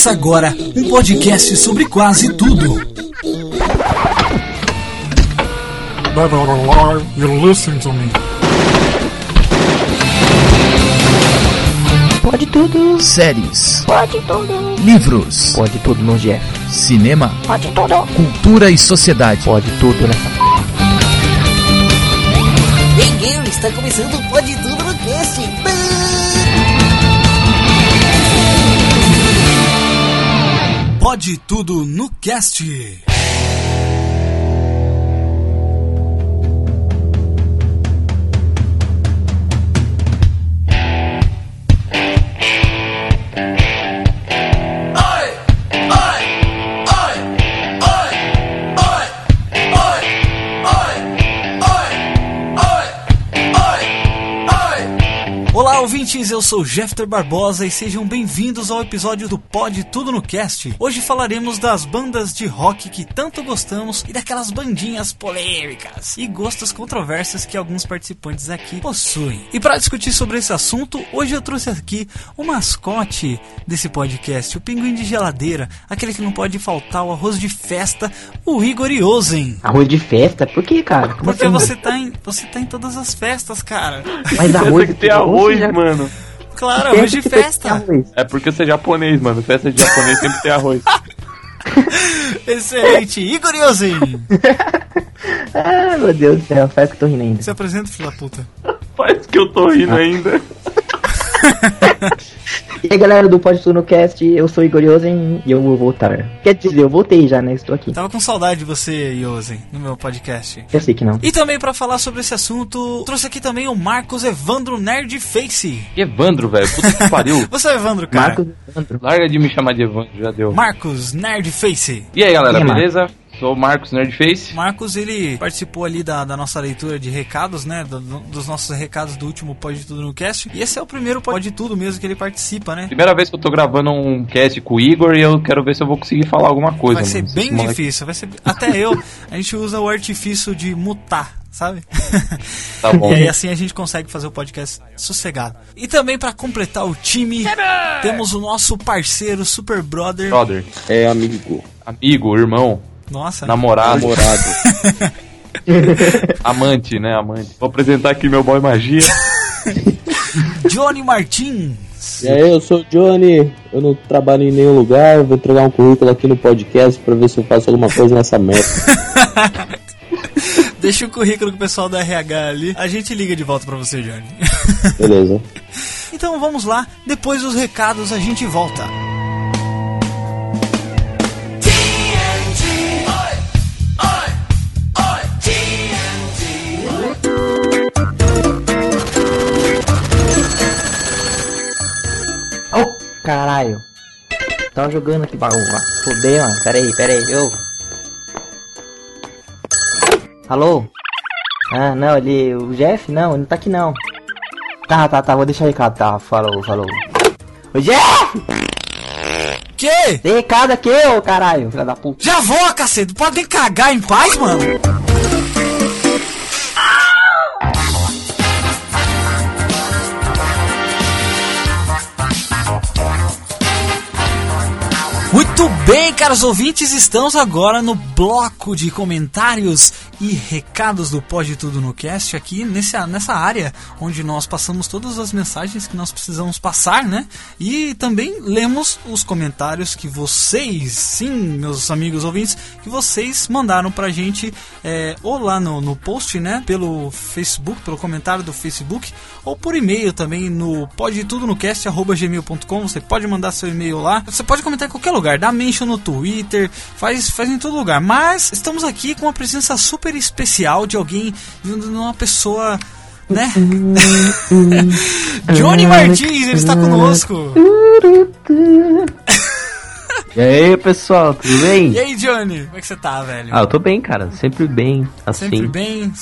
Começa agora um podcast sobre quase tudo. Pode tudo, séries, pode tudo, livros, pode tudo no Jeff. cinema, Pode tudo, cultura e sociedade. pode tudo nessa. Hey Gary, está começando o Pode tudo no cast. Ouvintes, eu sou Jeffter Barbosa e sejam bem-vindos ao episódio do Pode Tudo no Cast. Hoje falaremos das bandas de rock que tanto gostamos e daquelas bandinhas polêmicas e gostos controversos que alguns participantes aqui possuem. E para discutir sobre esse assunto, hoje eu trouxe aqui o mascote desse podcast, o pinguim de geladeira, aquele que não pode faltar o arroz de festa, o Igor Iosen. Arroz de festa? Por que, cara? Como Porque assim? você tá, em, você tá em todas as festas, cara. Mas arroz Tem que ter arroz, mano. Claro, arroz de festa. É porque você é japonês, mano. Festa de japonês sempre tem arroz. Excelente. Igor Yosen. Ah, meu Deus do céu, faz que eu tô rindo ainda. Se apresenta, filho da puta. Faz que eu tô rindo ainda. E aí, galera do Pode Tudo no Cast, eu sou Igor Yosen e eu vou voltar. Quer dizer, eu voltei já, né? Estou aqui. Tava com saudade de você, Yosen, no meu podcast. Eu sei que não. E também pra falar sobre esse assunto, trouxe aqui também o Marcos Evandro Nerdface. Evandro, velho. Puta que pariu. Você é Evandro, cara. Marcos Evandro. Larga de me chamar de Evandro, já deu. Marcos Nerdface. E aí, galera, Quem é beleza? Sou o Marcos Nerdface. Marcos, ele participou ali da, da nossa leitura de recados, né? do- do- dos nossos recados do último Pode Tudo no Cast. E esse é o primeiro Pode Tudo mesmo que ele participa, né? Primeira vez que eu tô gravando um cast com o Igor e eu quero ver se eu vou conseguir falar alguma coisa. Vai ser mano. bem difícil. Vai ser... Até eu, a gente usa o artifício de mutar, sabe? Tá bom. E aí assim a gente consegue fazer o podcast sossegado. E também pra completar o time, temos o nosso parceiro Super Brother. Brother, É amigo, amigo, irmão, Nossa. namorado, namorado. amante, né? Amante. Vou apresentar aqui meu boy magia. Johnny Martins. E aí, eu sou o Johnny, eu não trabalho em nenhum lugar, eu vou entregar um currículo aqui no podcast pra ver se eu faço alguma coisa nessa merda. Deixa o currículo com o pessoal da RH ali. A gente liga de volta pra você, Johnny. Beleza. então vamos lá. Depois dos recados a gente volta. Caralho. Tava jogando aqui bagulho. Fudeu, mano. Pera aí, pera aí. Eu. Alô? Ah, não, ele. O Jeff? Não, ele não tá aqui não. Tá, tá, tá. Vou deixar recado. Tá, falou, falou. Ô, Jeff! Que? Tem recado aqui, ô caralho, filha da puta. Já vou, cacete. Podem cagar em paz, mano. Bem, caros ouvintes, estamos agora no bloco de comentários e recados do Pode Tudo no Cast, aqui nessa, nessa área onde nós passamos todas as mensagens que nós precisamos passar, né? E também lemos os comentários que vocês, sim, meus amigos ouvintes, que vocês mandaram pra gente é, ou lá no, no post, né? Pelo Facebook, pelo comentário do Facebook, ou por e-mail também no podetudonocast.gmail.com. Você pode mandar seu e-mail lá. Você pode comentar em qualquer lugar, dá mention no Twitter, faz, faz em todo lugar. Mas estamos aqui com uma presença super especial de alguém, de uma pessoa. Né? Johnny Martins, ele está conosco. E aí, pessoal, tudo bem? E aí, Johnny? Como é que você tá, velho? Ah, eu tô bem, cara. Sempre bem, assim. Sempre bem,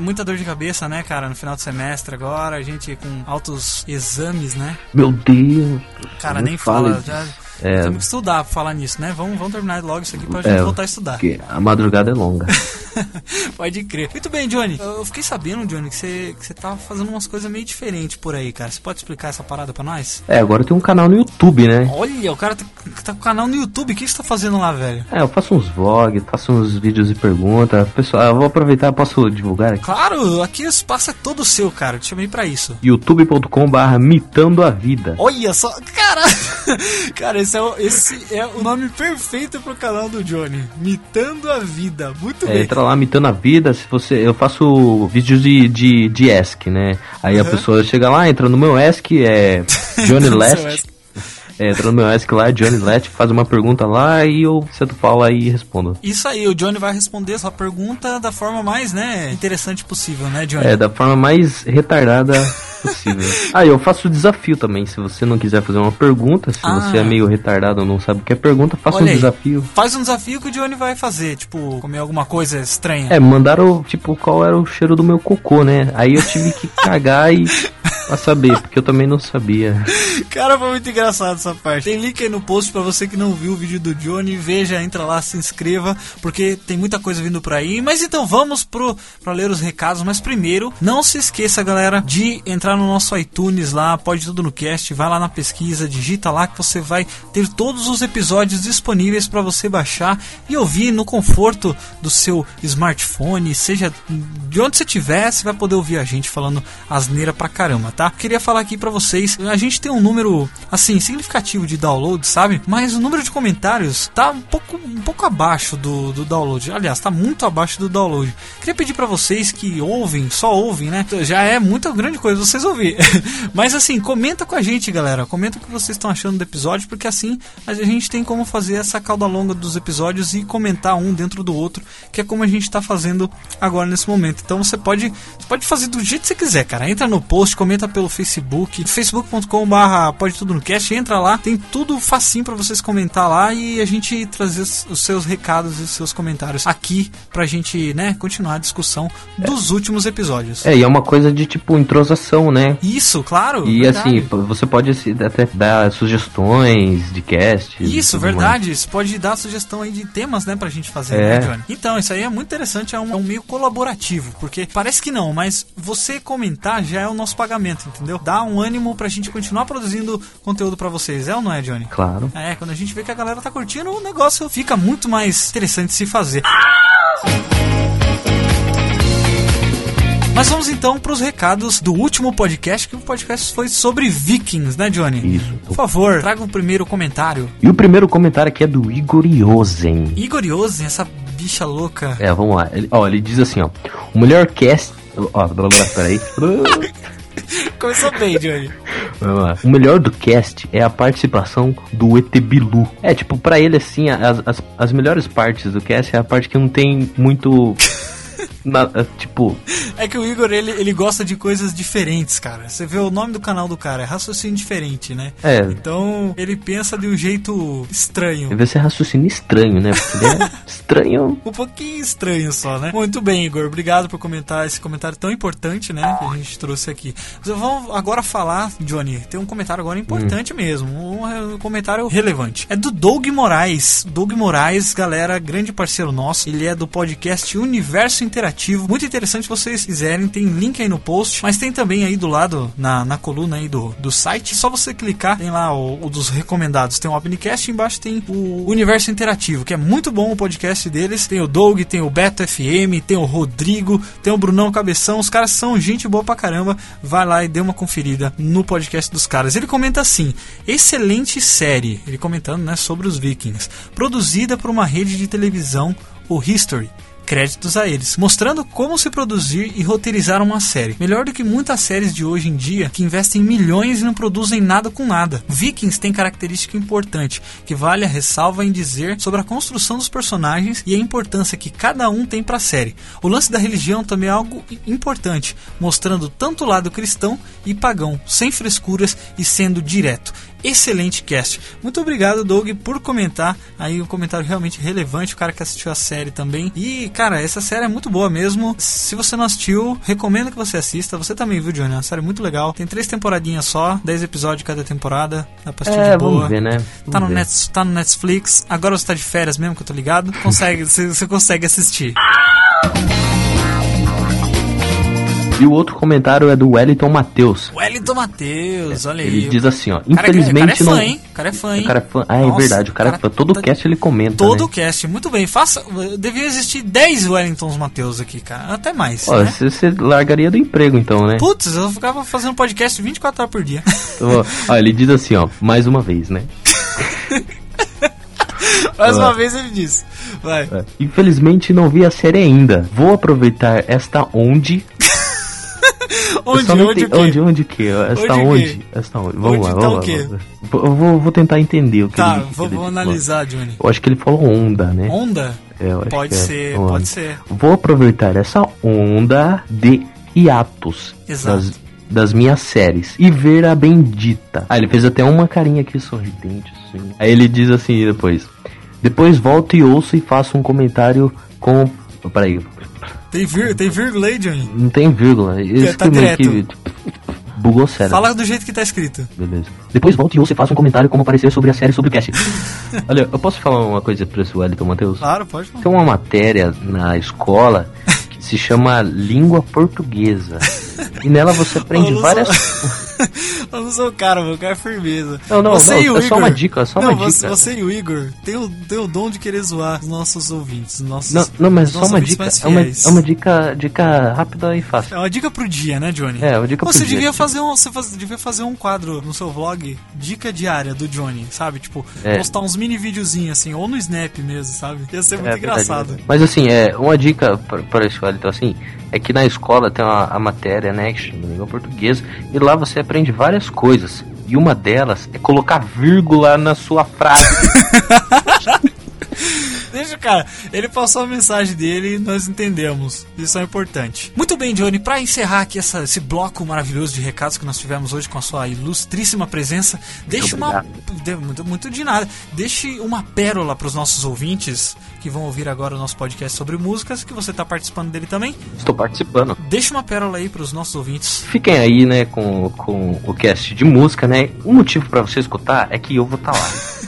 muita dor de cabeça, né, cara? No final do semestre agora, a gente com altos exames, né? Meu Deus. Cara, nem fala disso. Já, É. Temos que estudar pra falar nisso, né? Vamos, vamos terminar logo isso aqui pra É, gente voltar a estudar. Porque a madrugada é longa. Pode crer. Muito bem, Johnny. Eu fiquei sabendo, Johnny, que você, que você tava fazendo umas coisas meio diferentes por aí, cara. Você pode explicar essa parada pra nós? É, agora tenho um canal no YouTube, né? Olha, o cara tá, tá com canal no YouTube. O que você tá fazendo lá, velho? É, eu faço uns vlogs, faço uns vídeos de pergunta. Pessoal, eu vou aproveitar, posso divulgar aqui? Claro, aqui o espaço é todo seu, cara. Eu te chamei pra isso. youtube.com barra mitando a vida. Olha só, cara, cara, esse é, o, esse é o nome perfeito pro canal do Johnny, Mitando a Vida, muito É, bem. entra lá mitando a vida, se você. Eu faço vídeos de, de, de ESC, né? Aí a Uhum. pessoa chega lá, entra no meu ESC, é Johnny Last. É, entra no meu ESC lá, Johnny Last, faz uma pergunta lá e eu sento pau lá e respondo. Isso aí, o Johnny vai responder essa pergunta da forma mais, né, interessante possível, né, Johnny? É, da forma mais retardada possível. Ah, eu faço desafio também. Se você não quiser fazer uma pergunta, se Ah. você é meio retardado ou não sabe o que é pergunta, faça Olha um aí. desafio. Faz um desafio que o Johnny vai fazer, tipo, comer alguma coisa estranha. É, mandaram, tipo, qual era o cheiro do meu cocô, né? Aí eu tive que cagar e. pra saber, porque eu também não sabia. Cara, foi muito engraçado essa parte. Tem link aí no post pra você que não viu o vídeo do Johnny. Veja, entra lá, se inscreva, porque tem muita coisa vindo por aí. Mas então vamos pro, pra ler os recados. Mas primeiro, não se esqueça, galera, de entrar no nosso iTunes lá, pode tudo no cast. Vai lá na pesquisa, digita lá que você vai ter todos os episódios disponíveis pra você baixar e ouvir no conforto do seu smartphone, seja de onde você estiver, você vai poder ouvir a gente falando asneira pra caramba, tá? Queria falar aqui pra vocês, a gente tem um número assim significativo de download, sabe? Mas o número de comentários tá um pouco um pouco abaixo do, do download. Aliás, tá muito abaixo do download. Queria pedir pra vocês que ouvem, só ouvem, né? Já é muita grande coisa vocês ouvir. Mas assim, comenta com a gente, galera. Comenta o que vocês estão achando do episódio, porque assim a gente tem como fazer essa cauda longa dos episódios e comentar um dentro do outro, que é como a gente tá fazendo agora nesse momento. Então você pode, você pode fazer do jeito que você quiser, cara. Entra no post, comenta pelo Facebook, facebook.com/barra pode tudo no cast, entra lá, tem tudo facinho pra vocês comentar lá e a gente trazer os seus recados e os seus comentários aqui pra gente, né, continuar a discussão dos últimos episódios. É, e é uma coisa de tipo entrosação, né? Isso, claro. E verdade. assim, você pode se- até dar sugestões de cast. Isso, tudo mais. verdade. Você pode dar sugestão aí de temas, né, pra gente fazer, É. né, Johnny? Então, isso aí é muito interessante, é um, é um meio colaborativo, porque parece que não, mas você comentar já é o nosso pagamento, entendeu? Dá um ânimo pra gente continuar produzindo conteúdo pra vocês, é ou não é, Johnny? Claro. É, quando a gente vê que a galera tá curtindo, o negócio fica muito mais interessante se fazer. Mas vamos então para os recados do último podcast, que o podcast foi sobre Vikings, né, Johnny? Isso. Por favor, traga o primeiro comentário. E o primeiro comentário aqui é do Igor Yosen. Igor Yosen, essa bicha louca. É, vamos lá. Ele, ó, ele diz assim, ó. O melhor cast. Ó, peraí. Começou bem, Johnny. Vamos lá. O melhor do cast é a participação do ET Bilu. É, tipo, pra ele, assim, as, as, as melhores partes do cast é a parte que não tem muito. na- é, tipo, É que o Igor, ele, ele gosta de coisas diferentes, cara. Você vê o nome do canal do cara, é raciocínio diferente, né? é. Então, ele pensa de um jeito estranho. Deve ser raciocínio estranho, né? Porque é estranho. Um pouquinho estranho só, né? Muito bem, Igor. Obrigado por comentar esse comentário tão importante, né? Que a gente trouxe aqui. Vamos agora falar, Johnny. Tem um comentário agora importante mesmo. Um, um comentário relevante. É do Doug Moraes. Doug Moraes, galera, grande parceiro nosso. Ele é do podcast Universo Interativo. Muito interessante se vocês quiserem. Tem link aí no post. Mas tem também aí do lado, na, na coluna aí do, do site. Só você clicar, tem lá o, o dos recomendados. Tem o Opencast embaixo tem o Universo Interativo, que é muito bom o podcast deles. Tem o Doug, tem o Beto FM, tem o Rodrigo, tem o Brunão Cabeção. Os caras são gente boa pra caramba. Vai lá e dê uma conferida no podcast dos caras. Ele comenta assim: excelente série. Ele comentando né, sobre os Vikings. Produzida por uma rede de televisão, o History créditos a eles, mostrando como se produzir e roteirizar uma série. Melhor do que muitas séries de hoje em dia que investem milhões e não produzem nada com nada. Vikings tem característica importante que vale a ressalva em dizer sobre a construção dos personagens e a importância que cada um tem para a série. O lance da religião também é algo importante, mostrando tanto o lado cristão e pagão, sem frescuras e sendo direto. Excelente cast. Muito obrigado, Doug, por comentar. Aí um comentário realmente relevante. O cara que assistiu a série também. E, cara, essa série é muito boa mesmo. Se você não assistiu, recomendo que você assista. Você também viu, Johnny? É uma série muito legal. Tem três temporadinhas só, 10 episódios cada temporada. Dá pra assistir É, de boa. vamos ver, né? Tá no, Vamos ver. Net, tá no Netflix. Agora você tá de férias mesmo, que eu tô ligado. Consegue, você, você consegue assistir. E o outro comentário é do Wellington Matheus. Wellington Matheus, olha aí. Ele diz assim, ó. Cara, é- Infelizmente cara é fã, não. hein? O cara é fã, hein? O cara é fã. Ah, é Nossa, verdade, o cara, é cara fã. Todo tá- cast ele comenta. Todo né? o cast, muito bem. Faça, devia existir 10 Wellingtons Matheus aqui, cara. Até mais. Ó, né? você, você largaria do emprego então, né? Putz, eu ficava fazendo podcast 24 horas por dia. Então, ó, ele diz assim, ó, mais uma vez, né? Mais Ah. uma vez ele disse. Vai. É. Infelizmente não vi a série ainda. Vou aproveitar esta onde. Onde, onde, onde, onde o quê? Esta Onde o onde? Esta onde? Vamos Onde lá, tá vamos lá. Eu vou, vou tentar entender o que Tá, ele que vou, analisar, Johnny. Eu acho que ele falou onda, né? Onda? É, Pode que é. ser, pode ser. Vou aproveitar essa onda de hiatos Exato. das, minhas séries e ver a bendita. Ah, ele fez até uma carinha aqui sorridente, assim. Aí ele diz assim depois. Depois volto e ouço e faço um comentário com. Peraí, Tem, vir, tem vírgula aí, Johnny? não tem vírgula. Isso tá que bugou sério. Fala do jeito que tá escrito. Beleza. Depois volto e ouço e faço um comentário como aparecer sobre a série sobre o cast. Olha, eu posso falar uma coisa pra esse Wellington Matheus? Claro, pode falar. Tem uma matéria na escola que se chama Língua Portuguesa. E nela você aprende várias. eu não sou o cara, meu cara é firmeza. Não, não, você não, e o é só Igor, uma dica, é só não, uma você, dica. Você e o Igor tem o, tem o dom de querer zoar os nossos ouvintes. Nossos, Não, não, mas só uma dica. É uma, é uma dica, dica rápida e fácil. É uma dica pro dia, né, Johnny? É, uma dica pro você dia, Devia tipo. fazer um, você faz- devia fazer um quadro no seu vlog, dica diária do Johnny, sabe? Tipo, É. postar uns mini videozinhos assim, ou no Snap mesmo, sabe? Ia ser muito É, engraçado. verdade. Mas assim, é, uma dica para esse Wellington assim, é que na escola tem uma, a matéria, né, que língua portuguesa, e lá você aprende várias coisas. E uma delas é colocar vírgula na sua frase. Deixa cara, ele passou a mensagem dele e nós entendemos. Isso é importante. Muito bem, Johnny, pra encerrar aqui essa- esse bloco maravilhoso de recados que nós tivemos hoje com a sua ilustríssima presença, deixe uma. de- Muito, muito de nada. Deixe uma pérola pros nossos ouvintes que vão ouvir agora o nosso podcast sobre músicas, que você tá participando dele também. Estou participando. Deixe uma pérola aí pros nossos ouvintes. Fiquem aí, né, com, com o cast de música, né? O motivo pra você escutar é que eu vou estar lá.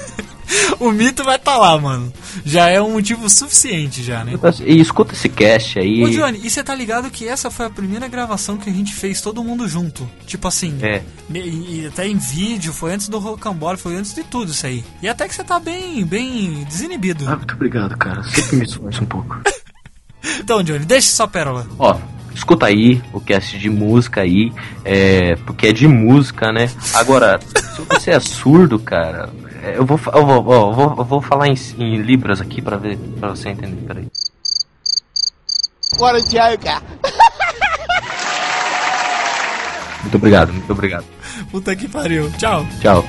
O mito vai estar lá, mano. Já é um motivo suficiente, já, né? E escuta esse cast aí. Ô Johnny, e você tá ligado que essa foi a primeira gravação que a gente fez todo mundo junto? Tipo assim, É. e, e até em vídeo, foi antes do Rocambole, foi antes de tudo isso aí. E até que você tá bem, bem desinibido. Ah, muito obrigado, cara. Sempre me esforço um pouco. Então, Johnny, deixa sua pérola. Ó, escuta aí o cast de música aí, é, porque é de música, né? Agora, se você é surdo, cara, eu vou, eu vou, eu vou, eu vou falar em, em libras aqui pra ver, para você entender. Peraí. What a joker. Muito obrigado, muito obrigado. Puta que pariu. Tchau. Tchau.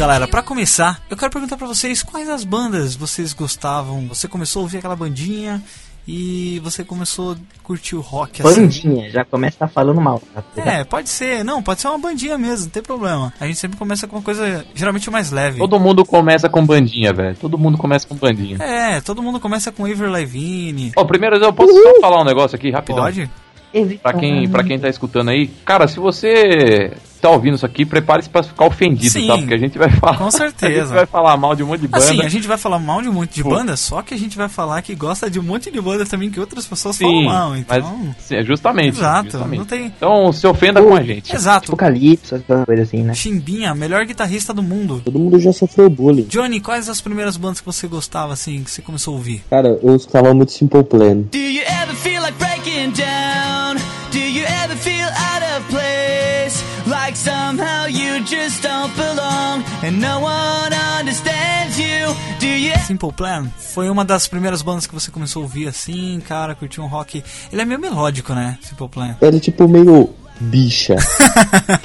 Galera, pra começar, eu quero perguntar pra vocês quais as bandas vocês gostavam. Você começou a ouvir aquela bandinha e você começou a curtir o rock assim. Bandinha, já começa falando mal. É, pode ser, não, pode ser uma bandinha mesmo, não tem problema. A gente sempre começa com uma coisa geralmente mais leve. Todo mundo começa com bandinha, velho. Todo mundo começa com bandinha. É, todo mundo começa com Avril Lavigne. Ó, primeiro eu posso só falar um negócio aqui rapidão. Pode? Pra quem, pra quem tá escutando aí, cara, se você tá ouvindo isso aqui, prepare-se pra ficar ofendido, Sim, tá? Porque a gente vai falar. com certeza. A gente vai falar mal de um monte de banda. Assim, a gente vai falar mal de um monte de Pô. banda, só que a gente vai falar que gosta de um monte de banda também que outras pessoas falam Sim, mal, então... mas sim, é justamente. Exato, justamente. não tem- Então se ofenda com a gente. Exato. Apocalipse, essa coisa assim, né? Chimbinha, melhor guitarrista do mundo. Todo mundo já sofreu bullying. Johnny, quais as primeiras bandas que você gostava, assim, que você começou a ouvir? Cara, eu escutava muito Simple Plan. Do you ever feel like breaking down? Do you ever feel? Like somehow you just don't belong and no one understands you? Do you Simple Plan foi uma das primeiras bandas que você começou a ouvir, assim, cara, curtiu um rock... Ele é meio melódico, né, Simple Plan? Era tipo meio bicha.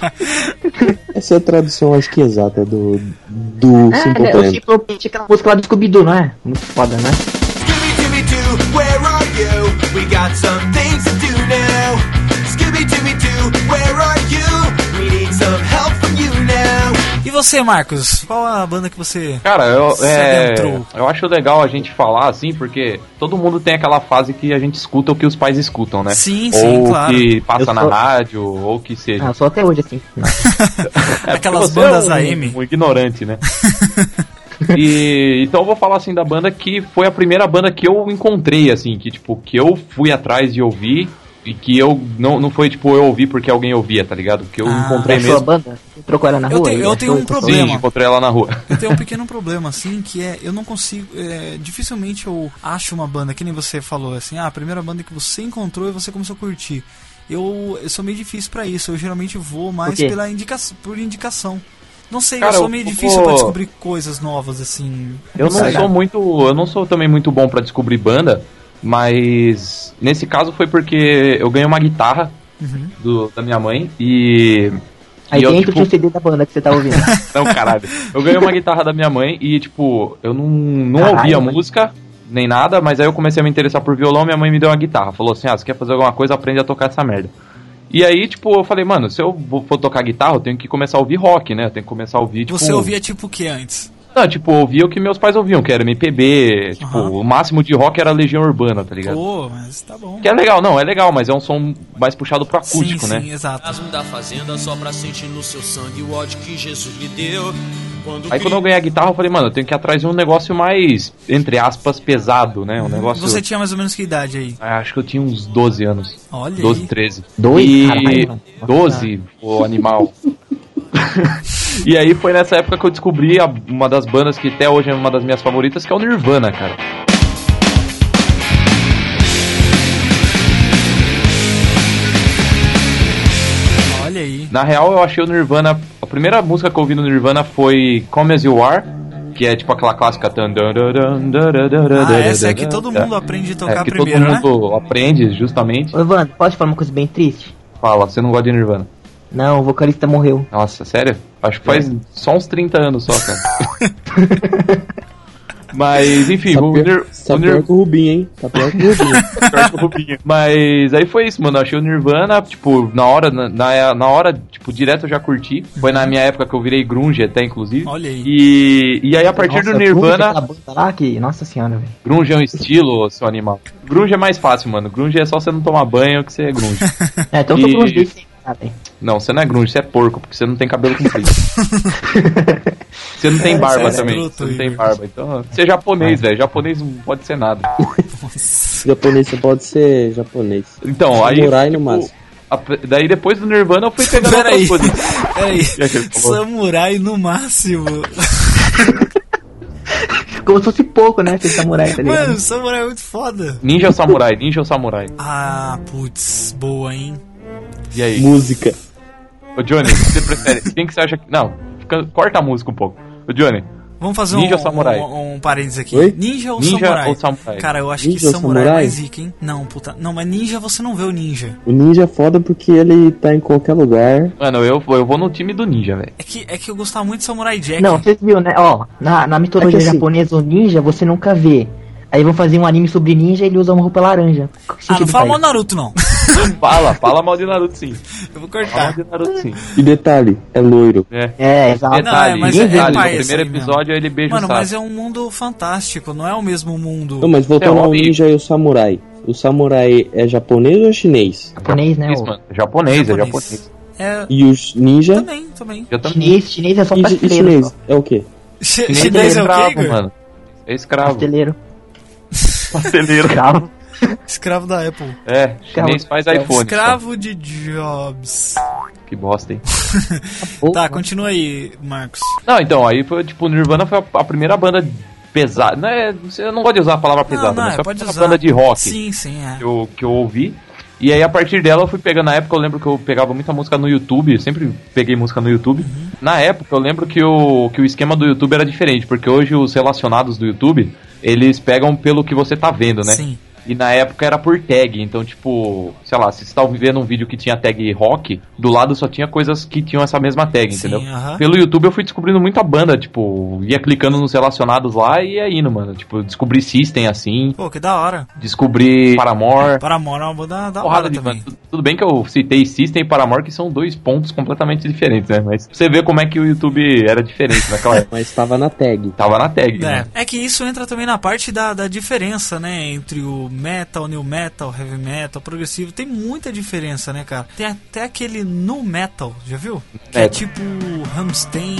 Essa é a tradução, acho que exata do, do Ah, Simple né, o Plan. Simple Plan tinha aquela música lá do Scooby-Doo, não é? Muito foda, né? Where are you? We got some things to do now. Scooby-Dooby-Doo, where are you? E você, Marcos, qual a banda que você. Cara, eu, Se é, eu acho legal a gente falar assim, porque todo mundo tem aquela fase que a gente escuta o que os pais escutam, né? Sim, sim, ou claro. que passa Eu na sou- rádio, ou que seja. Ah, só até hoje assim. É, Aquelas bandas é um, AM. Um ignorante, né? e então eu vou falar assim da banda que foi a primeira banda que eu encontrei, assim, que tipo, que eu fui atrás de ouvir e que eu não, não foi tipo eu ouvi porque alguém ouvia, tá ligado? Que eu Ah. encontrei É a sua mesmo. banda? Você trocou ela na Eu rua? tenho- eu tenho um problema. Sim, encontrei ela na rua. Eu tenho um pequeno problema, assim, que é eu não consigo. é, dificilmente eu acho uma banda, que nem você falou, assim, ah, a primeira banda que você encontrou e você começou a curtir. Eu, eu sou meio difícil pra isso, eu geralmente vou mais pela indica por indicação. Não sei, Cara, eu sou eu meio vou- difícil pra descobrir coisas novas, assim. Eu não sei. sou muito, eu não sou também muito bom pra descobrir banda, mas nesse caso foi porque eu ganhei uma guitarra Uhum. do, da minha mãe e Aí e eu, dentro tipo, tinha o CD da banda que você tá ouvindo. Não, caralho. Eu ganhei uma guitarra da minha mãe e, tipo, eu não, não Caralho, ouvia mãe. música, nem nada, mas aí eu comecei a me interessar por violão, minha mãe me deu uma guitarra. Falou assim, ah, você quer fazer alguma coisa, aprende a tocar essa merda. E aí, tipo, eu falei, mano, se eu vou- for tocar guitarra, eu tenho que começar a ouvir rock, né? Eu tenho que começar a ouvir, tipo... Você ouvia tipo o que antes? Não, tipo, eu ouvia o que meus pais ouviam, que era MPB, tipo, Aham. o máximo de rock era Legião Urbana, tá ligado? Pô, mas tá bom. Que é legal, não, é legal, mas é um som mais puxado pro sim, acústico, né? sim, exato. Da fazenda só pra sentir no seu sangue o ódio que Jesus lhe deu. Quando Aí quando eu ganhei a guitarra, eu falei, mano, eu tenho que ir atrás de um negócio mais, entre aspas, pesado, né? Um negócio... Você tinha mais ou menos que idade aí? Ah, Acho que eu tinha uns 12 anos. Olha 12, aí. 13. Dois? E... Caralho, mano. 12, o animal. e aí foi nessa época que eu descobri a- uma das bandas que até hoje é uma das minhas favoritas, que é o Nirvana, cara. Olha aí. Na real, eu achei o Nirvana. A primeira música que eu ouvi no Nirvana foi Come As You Are, que é tipo aquela clássica. Ah, essa é que todo mundo aprende a tocar é, que primeiro, né? todo mundo aprende, justamente. Ô, Evandro, pode falar uma coisa bem triste? Fala, você não gosta de Nirvana. Não, o vocalista morreu. Nossa, sério? Acho que faz só uns 30 anos só, cara. Mas, enfim, Tá o, pior, Nir, tá o pior que o Rubinho, hein? Tá pior que o Rubinho. Pior que o Rubinho. Mas aí foi isso, mano. Eu achei o Nirvana, tipo, na hora, na, na, hora, tipo, direto eu já curti. Foi na minha época que eu virei grunge até, inclusive. Olha aí. E, e aí a partir Nossa, do Nirvana, banda lá que... Nossa senhora, velho. grunge é um estilo, seu animal. Grunge é mais fácil, mano. Grunge é só você não tomar banho que você é grunge. É, então eu tô E- uns desse? Não, você não é grunge, você é porco, porque você não tem cabelo comprido. você não tem barba Você é também. Você não tem barba. Então, você é japonês, velho. Japonês não pode ser nada. japonês, você pode ser japonês. Então, aí. Samurai no tipo, máximo. a- daí depois do Nirvana eu fui pegando Peraí. outras coisas. Peraí. é? Samurai no máximo. Como se fosse pouco, né? Ser samurai, tá ligado? Mano, samurai é muito foda. Ninja ou samurai? Ninja ou samurai? Ah, putz, boa, hein? E aí? Música. Ô Johnny, você prefere? Quem que você acha que. Não, fica- corta a música um pouco. Ô Johnny, Vamos fazer Ninja um, ou samurai? um, um parênteses aqui. Oi? Ninja ou Ninja samurai? ou samurai? Cara, eu acho Ninja que ou samurai, é samurai? mais zica, hein? Não, puta. Não, mas ninja você não vê o ninja. O ninja é foda porque ele tá em qualquer lugar. mano, eu, eu vou no time do ninja, velho. É que, é que eu gostava muito de Samurai Jack. Não, vocês viram, né? Ó, na, na mitologia É assim- japonesa, o ninja você nunca vê. Aí vão fazer um anime sobre ninja e ele usa uma roupa laranja. Que ah, não fala mal do Naruto, não. Fala, fala mal de Naruto sim. Eu vou Fala cortar. de Naruto sim. E detalhe, é loiro. É. É, exato. Detalhe, mas é- detalhe, é pai no primeiro aí mesmo. episódio ele beija Mano, o Sasuke. mas é um mundo fantástico, não é o mesmo mundo. Não, mas voltando É, ao ninja e o samurai. O samurai é japonês ou é chinês? Japonês, né? Mano. Japonês, é Japonês. japonês. É, E os ninja? também, também. Já também. Chinês, chinês é só pasteleiro. chinês? só. É o quê? Chi- Chinês, Chinês é é o quê, escravo, mano. É escravo. Pasteleiro. Pasteleiro. Escravo. Escravo da Apple. É, chinês faz iPhone. só. Escravo de Jobs. Que bosta, hein? Tá, continua aí, Marcos. Não, então, aí foi, tipo, Nirvana foi a, a primeira banda pesada. Não é, eu não gosto de usar a palavra pesada, não, não, mas foi a pode primeira usar. banda de rock Sim, sim, é. que, eu, que eu ouvi. E aí, a partir dela, eu fui pegando. Na época, eu lembro que eu pegava muita música no YouTube. Sempre peguei música no YouTube. Uhum. Na época, eu lembro que o, que o esquema do YouTube era diferente. Porque hoje, os relacionados do YouTube, eles pegam pelo que você tá vendo, né? Sim. E na época era por tag, então, tipo, sei lá, se você tá vendo um vídeo que tinha tag rock, do lado só tinha coisas que tinham essa mesma tag, Sim, entendeu? aham. Pelo YouTube eu fui descobrindo muita banda, tipo, ia clicando nos relacionados lá e ia indo, mano. Tipo, descobri System assim, Pô, que da hora. descobri Paramore, Paramore é uma banda da porrada hora de também. banda. Tudo bem que eu citei System e Paramore, que são dois pontos completamente diferentes, né? Mas você vê como é que o YouTube era diferente naquela época. Mas estava na tag. Tava na tag, É, né? é que isso entra também na parte da, da diferença, né? Entre o metal, new metal, heavy metal, progressivo. Tem muita diferença, né, cara? Tem até aquele nu metal, já viu? Que é tipo Rammstein.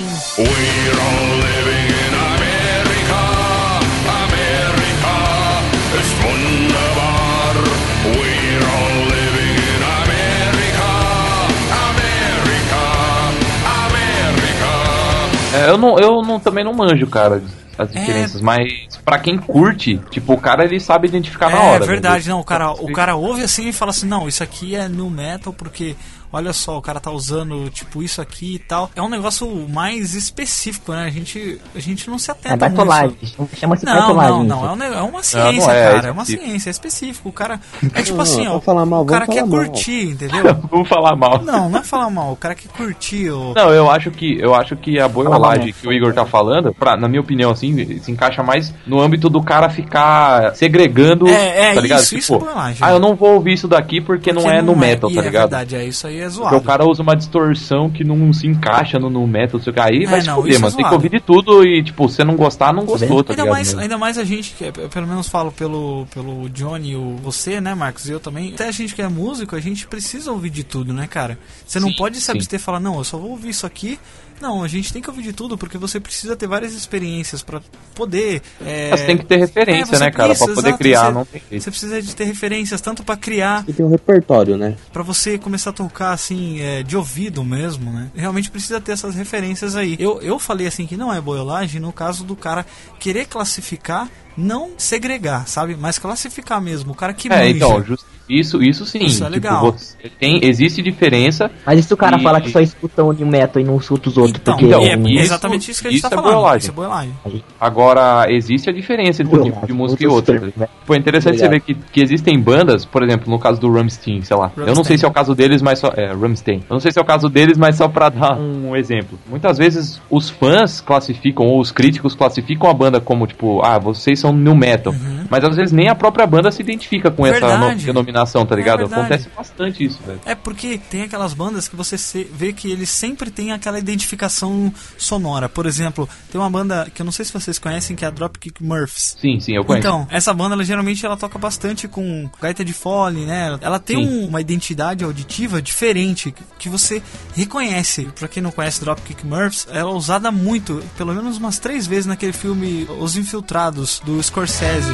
É, eu não, eu não, também não manjo, cara, as diferenças, mas pra quem curte, tipo, o cara ele sabe identificar na é hora. né? verdade, não. O cara, o cara ouve assim e fala assim: não, isso aqui é new metal porque. Olha só, o cara tá usando tipo isso aqui e tal. É um negócio mais específico, né? A gente, a gente não se atenta É muito. Chama-se Não, não, não. isso. É, um é uma ciência, não é, cara. É uma ciência, é específico. O cara. É tipo Não, assim, não, ó. falar mal, o cara quer mal. curtir, entendeu? Vamos falar mal. Não, não é falar mal. O cara quer curtir. Não, eu acho que eu acho que a boiolagem mal, que o Igor tá falando, pra, na minha opinião, assim, se encaixa mais no âmbito do cara ficar segregando, É, é, tá ligado? isso, isso é boiolagem. ah, eu não vou ouvir isso daqui porque, não é no metal, e tá é ligado? verdade, é isso aí é Porque zoado. o cara usa uma distorção que não se encaixa no, no metal, sei lá, aí É, vai se não, fuder, isso é mano. Tem que ouvir de tudo e, tipo, se não gostar, não gostou, tá Ainda ligado? mais, ainda mais a gente, que é- eu pelo menos falo pelo, pelo Johnny e o- você, né, Marcos? E eu também. Até a gente que é músico, a gente precisa ouvir de tudo, né, cara? Você não Sim, pode se abster e falar, não, eu só vou ouvir isso aqui. Não, a gente tem que ouvir de tudo, porque você precisa ter várias experiências pra poder. É... Você tem que ter referência, É, né, cara? pra poder exato, criar, você- não tem jeito. Você precisa de ter referências, tanto pra criar, E tem um repertório, né? Pra você começar a tocar assim, é, de ouvido mesmo, né? Realmente precisa ter essas referências aí. Eu, eu falei assim que não é boiolagem no caso do cara querer classificar, não segregar, sabe? Mas classificar mesmo. O cara que É, manja. então, just- isso, isso sim. Isso é tipo, legal. você- tem, existe diferença. Mas e se o cara E- fala que só escuta new metal e não escuta os outros? Então, porque então, é, é isso- exatamente isso que a gente isso tá é falando. boiolagem. Isso é boiolagem. Agora, existe a diferença entre um tipo de música e outra. ligado? Pô, é interessante você ver que, que existem bandas, por exemplo, no caso do Rammstein, sei lá. Eu não sei se é o caso deles, mas só. É, Rammstein. Eu não sei se é o caso deles, mas só pra dar um exemplo. Muitas vezes os fãs classificam, ou os críticos classificam a banda como, tipo, ah, vocês são new metal. Mas às vezes nem a própria banda se identifica com essa Uhum. Verdade. no- denominação, tá É ligado? verdade. Acontece bastante isso, velho. É porque tem aquelas bandas que você vê que eles sempre têm aquela identificação sonora. Por exemplo, tem uma banda que eu não sei se vocês conhecem, que é a Dropkick Murphys. Sim, sim, eu conheço. Então, essa banda, ela, geralmente, ela toca bastante com gaita de fole, né? Ela tem um- uma identidade auditiva diferente, que- você reconhece. Pra quem não conhece Dropkick Murphys, ela é usada muito, pelo menos umas três vezes naquele filme Os Infiltrados, do Scorsese.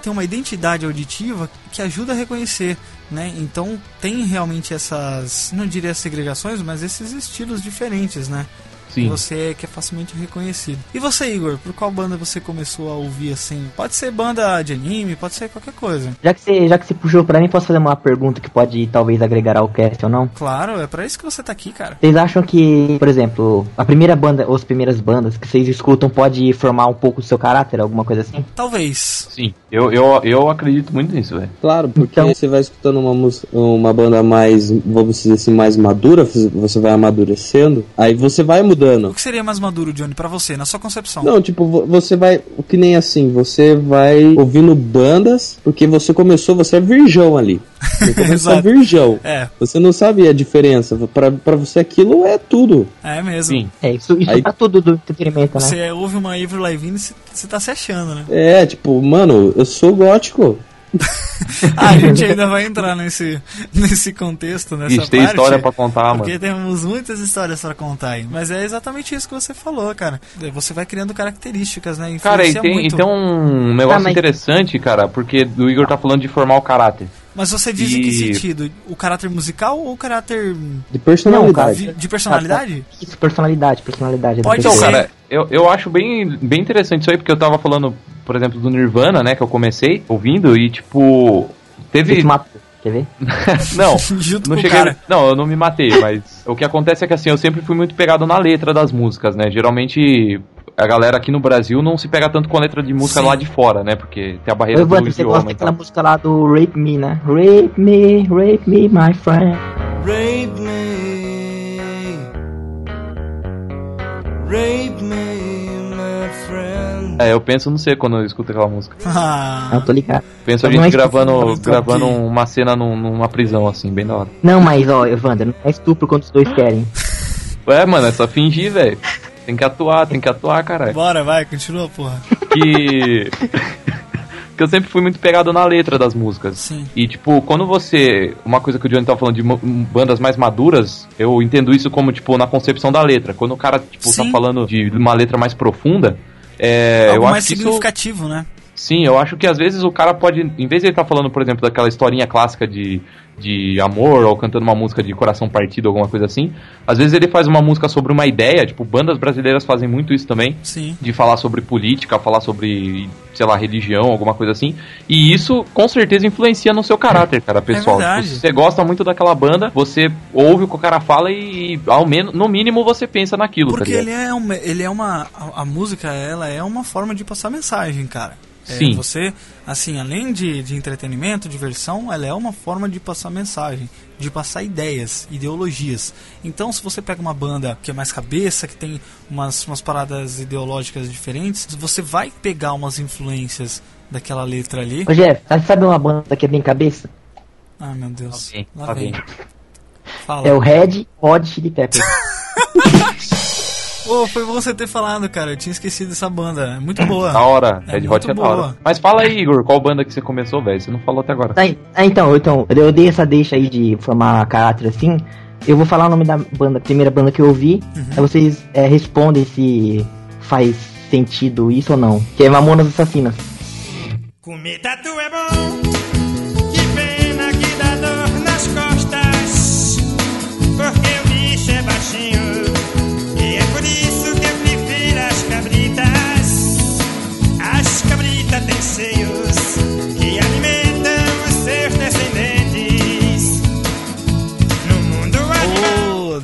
Tem uma identidade auditiva que ajuda a reconhecer, né? Então tem realmente essas, não diria segregações, mas esses estilos diferentes, né? Sim. Você que é facilmente reconhecido. E você, Igor, por qual banda você começou a ouvir assim? Pode ser banda de anime, pode ser qualquer coisa. Já que você, já que você puxou pra mim, posso fazer uma pergunta que pode talvez agregar ao cast ou não? Claro, é pra isso que você tá aqui, cara. Vocês acham que, por exemplo, a primeira banda ou as primeiras bandas que vocês escutam pode formar um pouco do seu caráter, alguma coisa assim? Talvez. Sim, eu, eu, eu acredito muito nisso, velho. Claro, porque Então- você vai escutando uma, música, uma banda mais, vamos dizer assim, mais madura, você vai amadurecendo, aí você vai O que seria mais maduro, Johnny, pra você, na sua concepção? Não, tipo, vo- você vai, que nem assim, você vai ouvindo bandas, porque você começou, você é virgão ali. Você começou Exato. virgão. É, Você não sabe a diferença. Pra, pra você aquilo é tudo. é mesmo. Sim. É, isso, isso Aí- tá tudo do entretenimento, né? Você ouve uma Avril Lavigne e você tá se achando, né? É, tipo, mano, eu sou gótico. A gente ainda vai entrar nesse, nesse contexto, nessa Ixi, tem parte. história pra contar, Porque mano. temos muitas histórias pra contar aí. Mas é exatamente isso que você falou, cara. Você vai criando características, né? Cara, e Influencia tem, e muito. tem um negócio Ah, mas- interessante, cara, porque o Igor tá falando de formar o caráter. Mas você diz em que E- sentido? O caráter musical ou o caráter De personalidade. de, de personalidade? Isso, personalidade, personalidade. Pode Então, ser. cara, eu, eu acho bem, bem interessante isso aí, porque eu tava falando, por exemplo, do Nirvana, né, que eu comecei ouvindo, e tipo. Teve. quer ver? não, Junto não cheguei. cara. Não, eu não me matei, mas o que acontece é que assim, eu sempre fui muito pegado na letra das músicas, né? Geralmente. A galera aqui no Brasil não se pega tanto com a letra de música Sim. lá de fora, né? Porque tem a barreira Ô, do você idioma gosta e daquela música lá do Rape Me, né? Rape me, rape me, my friend. Rape me. Rape me, my friend. É, eu penso, não sei quando eu escuto aquela música. Ah, Não, tô ligado. Penso a Não é gente gravando, não, gravando uma cena num- numa prisão, assim, bem da hora. Não, mas ó, Evandro, não é estupro quando os dois querem. Ué, mano, é só fingir, velho. Tem que atuar, tem que atuar, caralho. bora, vai, continua, porra. Que. que eu sempre fui muito pegado na letra das músicas. Sim. E, tipo, quando você. Uma coisa que o Johnny tava falando de bandas mais maduras, eu entendo isso como, tipo, na concepção da letra. Quando o cara, tipo, tá Sim. falando de uma letra mais profunda, é. Algo eu acho mais que isso. significativo, né? Sim, eu acho que às vezes o cara pode, em vez de ele estar falando, por exemplo, daquela historinha clássica de, de amor ou cantando uma música de coração partido, alguma coisa assim, às vezes ele faz uma música sobre uma ideia, tipo, bandas brasileiras fazem muito isso também, Sim. de falar sobre política, falar sobre, sei lá, religião, alguma coisa assim, e isso com certeza influencia no seu caráter, cara, pessoal. verdade. Se você gosta muito daquela banda, você ouve o que o cara fala e, e, ao menos, no mínimo, você pensa naquilo, Porque tá ele é uma, ele é uma a, a música ela é uma forma de passar mensagem, cara. É, Sim. você, assim, além de, de entretenimento, diversão, ela é uma forma de passar mensagem, de passar ideias, ideologias. Então, se você pega uma banda que é mais cabeça, que tem umas, umas paradas ideológicas diferentes, você vai pegar umas influências daquela letra ali. Ô Jeff, sabe- uma banda que é bem cabeça? Ah, meu Deus. Ok, Lá tá vem. Fala. É o Red Hot Chili Peppers. Pô, foi bom você ter falado, cara. Eu tinha esquecido dessa banda. É muito boa. Da hora, É Red muito Hot é da boa. hora. Mas fala aí, Igor, qual banda que você começou, velho? Você não falou até agora. Tá, ah, então, então, eu dei essa deixa aí de formar caráter assim. Eu vou falar o nome da banda, primeira banda que eu ouvi. Aí vocês é, respondem se faz sentido isso ou não. Que é Mamonas Assassinas. Comer tatu é bom,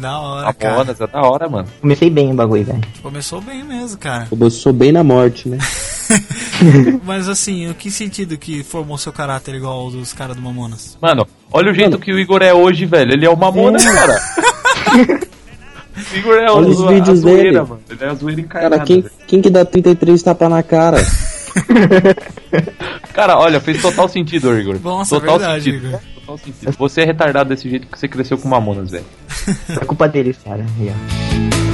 da hora, A cara. Monas é da hora, mano. Comecei bem o bagulho, velho. Começou bem mesmo, cara. Sou bem na morte, né? Mas assim, em que sentido que formou seu caráter igual ao dos caras do Mamonas? Mano, olha o jeito que o Igor é hoje, velho. Ele é o Mamonas, cara. o Igor é o, Olha os a, vídeos a zoeira, dele. mano. Ele é a zoeira encarnada. Cara, quem, velho. quem que dá 33 tapa na cara? Cara, olha, fez total sentido, Igor. Nossa, total verdade, sentido. Igor. Total sentido. Você é retardado desse jeito que você cresceu com Mamonas, velho. É culpa deles, cara. Aí,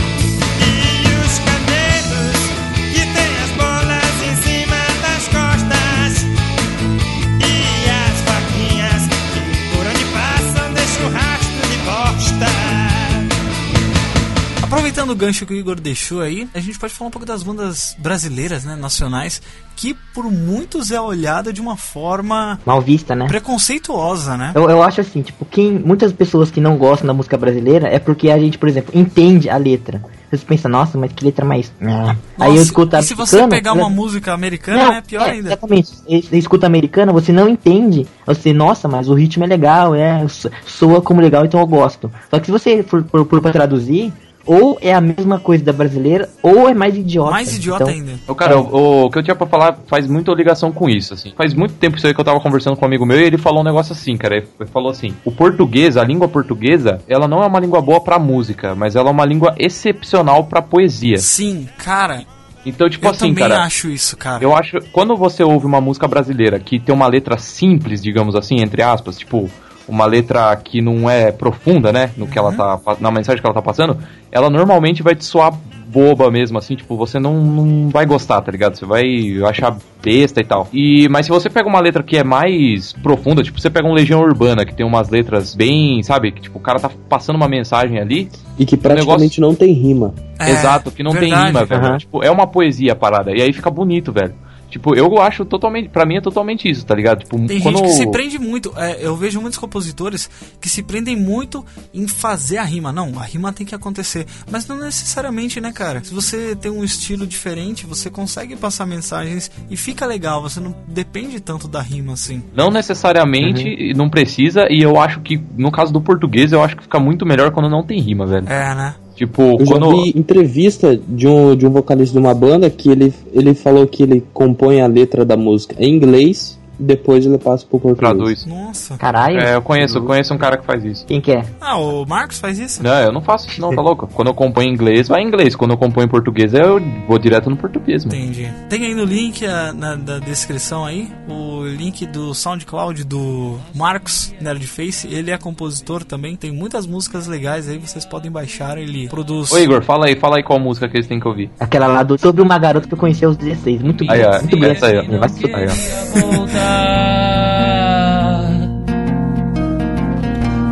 Aproveitando o gancho que o Igor deixou aí, a gente pode falar um pouco das bandas brasileiras, né, nacionais, que por muitos é olhada de uma forma Mal vista, né? preconceituosa, né? Eu, eu acho assim, tipo, quem, muitas pessoas que não gostam da música brasileira é porque a gente, por exemplo, entende a letra. Você pensa, nossa, mas que letra mais. Ah. Aí eu Nossa, escuto a e se você pegar uma música americana, Não, é pior é, ainda. Exatamente. Você escuta americana, você não entende. Você, nossa, mas o ritmo é legal, é, so- soa como legal, então eu gosto. Só que se você for, for, for pra traduzir, ou é a mesma coisa da brasileira, ou é mais idiota. Mais idiota Então, ainda. Ô, cara, o, o que eu tinha pra falar faz muita ligação com isso, assim. Faz muito tempo isso aí que eu tava conversando com um amigo meu e ele falou um negócio assim, cara. Ele falou assim: o português, a língua portuguesa, ela não é uma língua boa pra música, mas ela é uma língua excepcional pra poesia. Sim, cara, Então, tipo eu assim, também cara. acho isso, cara. Eu acho, quando você ouve uma música brasileira que tem uma letra simples, digamos assim, entre aspas, tipo, uma letra que não é profunda, né, no que ela tá, na mensagem que ela tá passando, ela normalmente vai te soar boba mesmo, assim, tipo, você não, não vai gostar, tá ligado? Você vai achar besta e tal. E, mas se você pega uma letra que é mais profunda, tipo, você pega um Legião Urbana, que tem umas letras bem, sabe, que tipo, o cara tá passando uma mensagem ali, E que praticamente não tem rima. É, Exato, que não tem verdade. rima, velho. Aham. Tipo, é uma poesia a parada. E aí fica bonito, velho. Tipo, eu acho totalmente. Pra mim é totalmente isso, tá ligado? Tipo, Tem quando. gente que se prende muito. é, eu vejo muitos compositores que se prendem muito em fazer a rima. Não, a rima tem que acontecer. Mas não necessariamente, né, cara? Se você tem um estilo diferente, você consegue passar mensagens e fica legal. Você não depende tanto da rima assim. Não necessariamente, e não precisa, e eu acho que, no caso do português, eu acho que fica muito melhor quando não tem rima, velho. É, né? Tipo, Eu quando. já vi entrevista de um, de um vocalista de uma banda que ele, ele falou que ele compõe a letra da música em inglês depois ele passa pro português. Traduz. Nossa. Caralho. É, eu conheço, eu conheço um cara que faz isso. Quem que é? Ah, o Marcos faz isso? Não, eu não faço isso não, tá louco? Quando eu compõe em inglês, vai em inglês. Quando eu compõe em português, eu vou direto no português, mano. Entendi. Tem aí no link ah, na da descrição aí o link do SoundCloud do Marcos Nerdface. Ele é compositor também. Tem muitas músicas legais aí, vocês podem baixar. Ele produz. Ô Igor, fala aí, fala aí qual música que eles têm que ouvir. Aquela lá do sobre uma garota que eu conheci aos 16. Muito Aí, bem. ó, Muito bem. essa aí, ó. Vai. Aí, ó.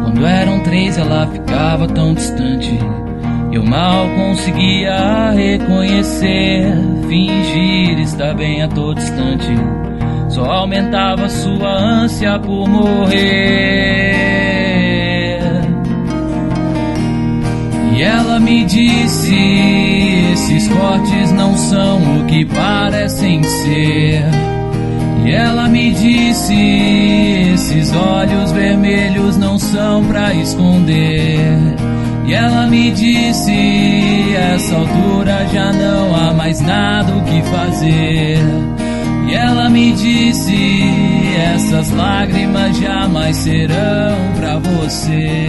Quando eram três, ela ficava tão distante. Eu mal conseguia reconhecer, fingir estar bem a todo instante. Só aumentava sua ânsia por morrer. E ela me disse: esses cortes não são o que parecem ser. E ela me disse: esses olhos vermelhos não são pra esconder. E ela me disse: essa altura já não há mais nada o que fazer. E ela me disse: essas lágrimas jamais serão pra você.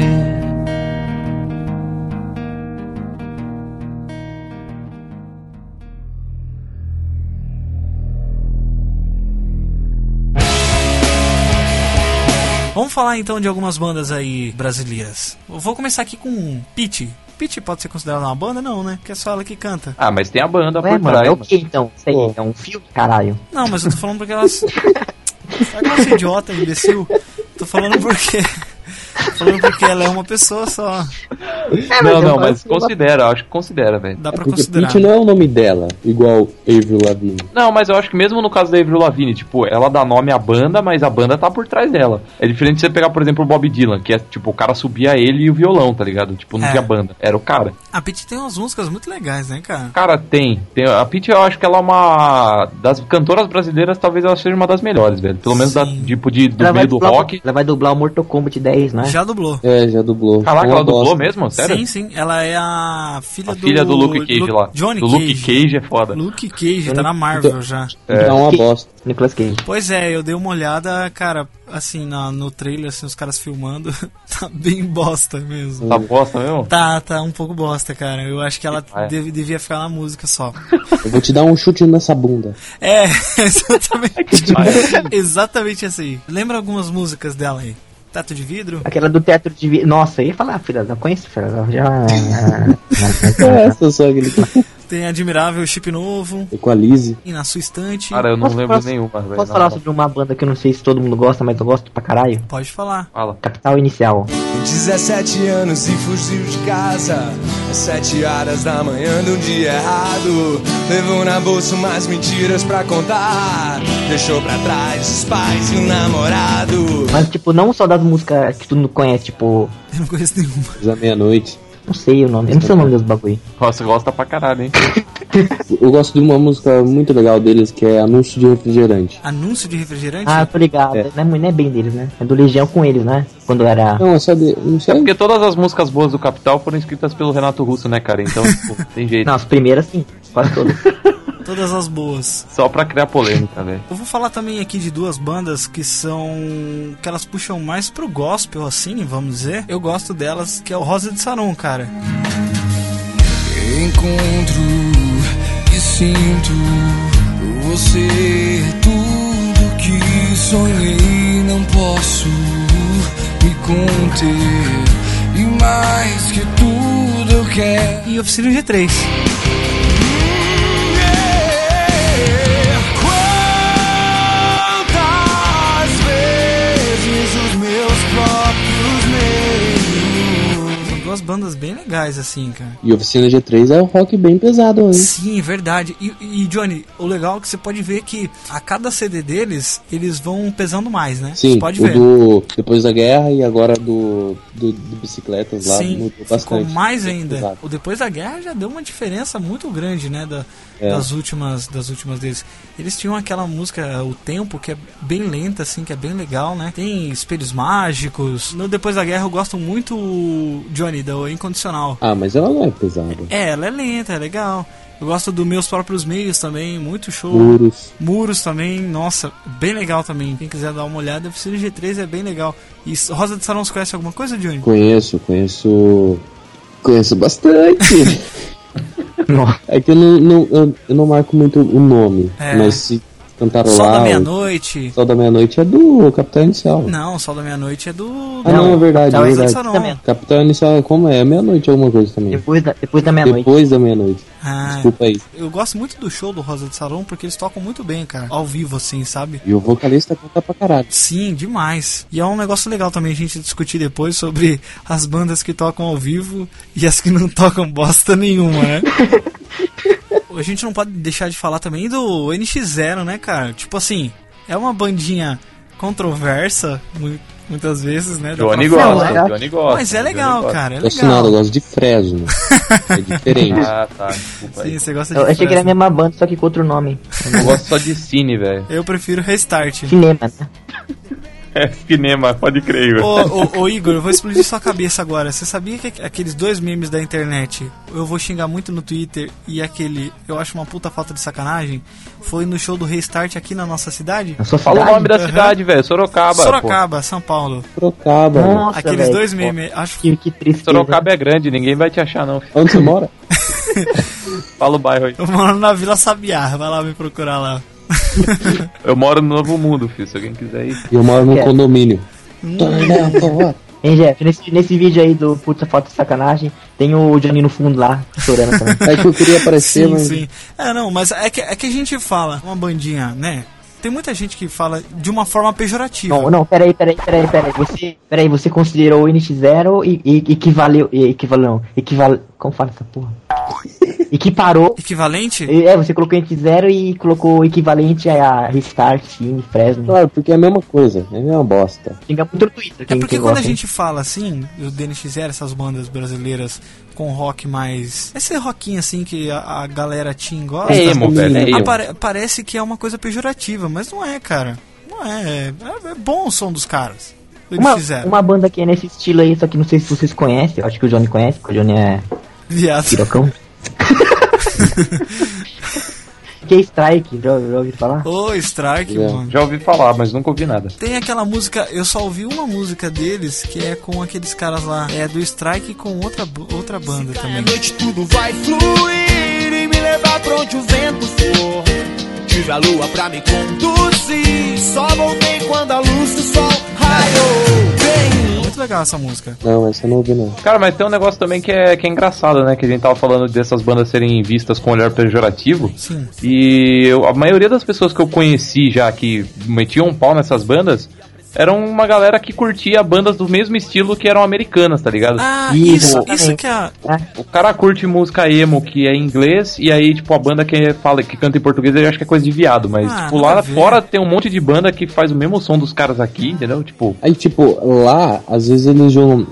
Vamos falar então de algumas bandas aí brasileiras. Eu vou começar aqui com Pete. Pete pode ser considerada uma banda? Não, né? Porque é só ela que canta. Ah, mas tem a banda Ué, por mano, trás. é o que então? Pô. é um filme, caralho. Não, mas eu tô falando porque elas. Sabe que você é idiota, imbecil? Tô falando porque. Falando porque ela é uma pessoa só. É, Não, não, mas assim, considera, acho que considera, velho. Dá pra Porque considerar. Pete não é o nome dela, igual Avril Lavigne. Não, mas eu acho que mesmo no caso da Avril Lavigne, tipo, ela dá nome à banda, mas a banda tá por trás dela. É diferente de você pegar, por exemplo, o Bob Dylan, que é tipo, o cara subia ele e o violão, tá ligado? Tipo, não É. tinha banda, era o cara. A Pete tem umas músicas muito legais, né, cara? Cara, tem. tem a Pitty, eu acho que ela é uma das cantoras brasileiras, talvez ela seja uma das melhores, velho. Pelo menos da, tipo, de, do ela meio do dublar- rock. Ela vai dublar o Mortal Kombat 10, né? Já dublou. É, já dublou. Caraca, ela dublou bosta. mesmo? Sério? Sim, sim. Ela é a filha A do. filha do Luke Cage Lu- lá. Johnny do Cage. Luke Cage é foda. Luke Cage, tá na Marvel já. É uma bosta. Nicolas Cage. Pois é, eu dei uma olhada, cara, assim, na, no trailer, assim, os caras filmando, tá bem bosta mesmo. Tá bosta mesmo? Tá, tá um pouco bosta, cara. Eu acho que ela Ah, é? deve- devia ficar na música só. Eu vou te dar um chute nessa bunda. É, exatamente. demais. exatamente assim. Lembra algumas músicas dela aí? Teto de vidro? Aquela do teatro de vi- Nossa, eu ia falar, filha, eu conheço, filha, já. Essa só aquele que Tem Admirável Chip Novo. Equalize. E na sua estante. Cara, eu não Posso- lembro posso- nenhuma. Posso falar moral. sobre uma banda que eu não sei se todo mundo gosta, mas eu gosto pra caralho? Pode falar. Fala. Capital Inicial. 17 anos e fugiu de casa Às 7 horas da manhã de um dia errado Levou na bolsa umas mentiras pra contar Deixou pra trás os pais e o namorado Mas, tipo, não só das músicas que tu não conhece, tipo. Eu não conheço nenhuma. Da meia-noite. Não sei o nome. Eu não sei o nome dos bagulho. Nossa, gosta pra caralho, hein? Eu gosto de uma música muito legal deles que é Anúncio de Refrigerante. Anúncio de refrigerante? Ah, tô ligado. É. Não, é, não é bem deles, né? É do Legião com eles, né? Quando era. Não, é só de. Não sei. Porque todas as músicas boas do Capital foram escritas pelo Renato Russo, né, cara? Então, tipo, tem jeito. Não, as primeiras sim. Quase todas. Todas as boas. Só pra criar polêmica, velho. Eu vou falar também aqui de duas bandas que são. que elas puxam mais pro gospel, assim, vamos dizer. Eu gosto delas, que é o Rosa de Saron, cara. Encontro e sinto Você tudo que sonhei Não posso me conter E mais que tudo eu quero E Oficina G3. Bandas bem legais, assim, cara. E Oficina G3 é um rock bem pesado, hein? Sim, verdade. E, e, Johnny, o legal é que você pode ver que a cada CD deles, eles vão pesando mais, né? Sim, você pode o ver. do Depois da Guerra e agora do, do, do Bicicletas lá Sim, mudou ficou bastante. mais ainda. Exato. O depois da guerra já deu uma diferença muito grande, né, da- É. das últimas das últimas deles. Eles tinham aquela música o tempo que é bem lenta assim, que é bem legal, né? Tem espelhos mágicos. No depois da guerra eu gosto muito Johnny Incondicional. Ah, mas ela não é pesada. É, ela é lenta, é legal. Eu gosto do Meus Próprios Meios também, muito show. Muros. Muros também, nossa, bem legal também. Quem quiser dar uma olhada, Oficina G3 é bem legal. E Rosa de Salão, você conhece alguma coisa, Johnny? Conheço, conheço. Conheço bastante. é que eu não, não- eu, eu não marco muito o nome. É. Mas se cantaram Sol da Meia-Noite. Sol da Meia-Noite é do Capitão Inicial. Não, Sol da Meia-Noite é do. Ah, não, é verdade, é Rosa de verdade. Salão. Capitão Inicial, como é? É meia-noite alguma coisa também. Depois da, depois da meia-noite. Depois da meia-noite. Ah, Desculpa aí. Eu gosto muito do show do Rosa de Salão porque eles tocam muito bem, cara. Ao vivo, assim, sabe? E o vocalista canta pra caralho. Sim, demais. E é um negócio legal também a gente discutir depois sobre as bandas que tocam ao vivo e as que não tocam bosta nenhuma, né? a gente não pode deixar de falar também do NX0, né, cara? Tipo assim, é uma bandinha controversa, mu- muitas vezes, né? Johnny gosta, falar. Johnny gosta. Mas é legal, gosta. cara, é Gosto nada, eu legal. gosto de Fresno. é diferente. Ah, tá. Desculpa aí. Sim, você gosta de Eu achei que era a Fresno. mesma banda, só que com outro nome. Eu gosto só de cine, velho. Eu prefiro Restart. Cinema, né? É cinema, pode crer, velho. Ô, ô, ô, Igor, eu vou explodir sua cabeça agora. Você sabia que aqu- aqueles dois memes da internet, eu vou xingar muito no Twitter e aquele, eu acho uma puta falta de sacanagem, foi no show do Restart aqui na nossa cidade? Na sua Fala o nome da Aham. cidade, velho. Sorocaba. pô. Sorocaba, São Paulo. Sorocaba. Nossa, Aqueles velho. dois memes, acho Que, que tristeza. Sorocaba é grande, ninguém vai te achar, não. Onde você mora? Fala o bairro aí. eu moro na Vila Sabiá, vai lá me procurar lá. Eu moro no Novo Mundo, filho. Se alguém quiser ir. Eu moro num É. condomínio. Hein, Jeff, nesse, nesse vídeo aí do Puta Foto de Sacanagem, tem o Johnny no fundo lá, chorando também. É que eu queria aparecer, Sim, mas. sim. É, não, mas é que, é que a gente fala, uma bandinha, né? Tem muita gente que fala de uma forma pejorativa. Não, não, peraí, peraí, peraí, peraí. Você, peraí, você considerou o NX0 e, e equivaleu. E, equivaleu. Equival, como fala essa porra? Equiparou. Equivalente? e- É, você colocou NX0 e colocou equivalente a Restart, Sim, Fresno. Claro, porque é a mesma coisa, é a mesma bosta. Xinga muito no Twitter. É porque quando a hein? gente fala assim, do DNX0, essas bandas brasileiras com rock mais. Esse rockinho assim que a, a galera teen gosta. É emo, velho. É emo. apare- parece que é uma coisa pejorativa, mas não é, cara. Não é. É, é bom o som dos caras. Do Uma, NX0. uma banda que é nesse estilo aí, só que não sei se vocês conhecem, eu acho que o Johnny conhece, porque o Johnny é Viado. pirocão. que é Strike, já, já ouviram falar? Ô, Strike, É. mano. Já ouvi falar, mas nunca ouvi nada. Tem aquela música, eu só ouvi uma música deles que é com aqueles caras lá, é do Strike com outra, outra banda também. noite tudo vai fluir e me levar pra onde o vento for. Tive a lua pra me conduzir. Só voltei quando a luz do sol raiou. Muito legal essa música. Não, essa eu não ouvi não. Cara, mas tem um negócio também que é, que é engraçado, né? Que a gente tava falando dessas bandas serem vistas com olhar pejorativo. Sim. E eu- a maioria das pessoas que eu conheci já que metiam um pau nessas bandas eram uma galera que curtia bandas do mesmo estilo que eram americanas, tá ligado? Ah, Isso, isso, isso que é. O cara curte música emo que é em inglês e aí, tipo, a banda que fala que canta em português ele acha que é coisa de viado, mas Ah, tipo, lá fora tem um monte de banda que faz o mesmo som dos caras aqui, entendeu? Tipo, Aí, tipo, lá, às vezes eles jogam,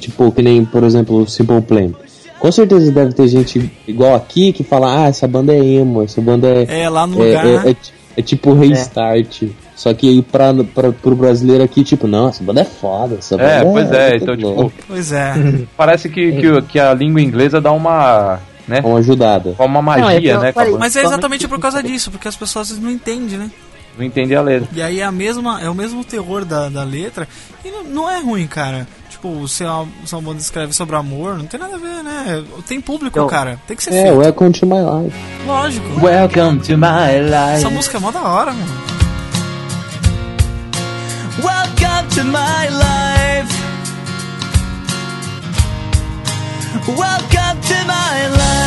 tipo, que nem, por exemplo, o Simple Plan. Com certeza deve ter gente igual aqui que fala, ah, essa banda é emo, essa banda é. É, lá no é, lugar. é- é ti- é tipo restart. Só que aí pra, pra, pro brasileiro aqui, tipo, não, essa banda é foda, essa banda é, pois é, muito então, boa." tipo, Pois é. parece que, que, que a língua inglesa dá uma, né? Uma ajudada. Uma magia, Não, é né? a. Mas é exatamente por causa disso, porque as pessoas às vezes não entendem, né? Não entende a letra. E aí é, a mesma, é o mesmo terror da, da letra. E não, não é ruim, cara. Tipo, se uma banda escreve sobre amor, não tem nada a ver, né? Tem público, Então, cara. Tem que ser É, feito. Welcome to my life. Lógico. Welcome to my life. Essa música é mó da hora, mano. Welcome to my life. Welcome to my life.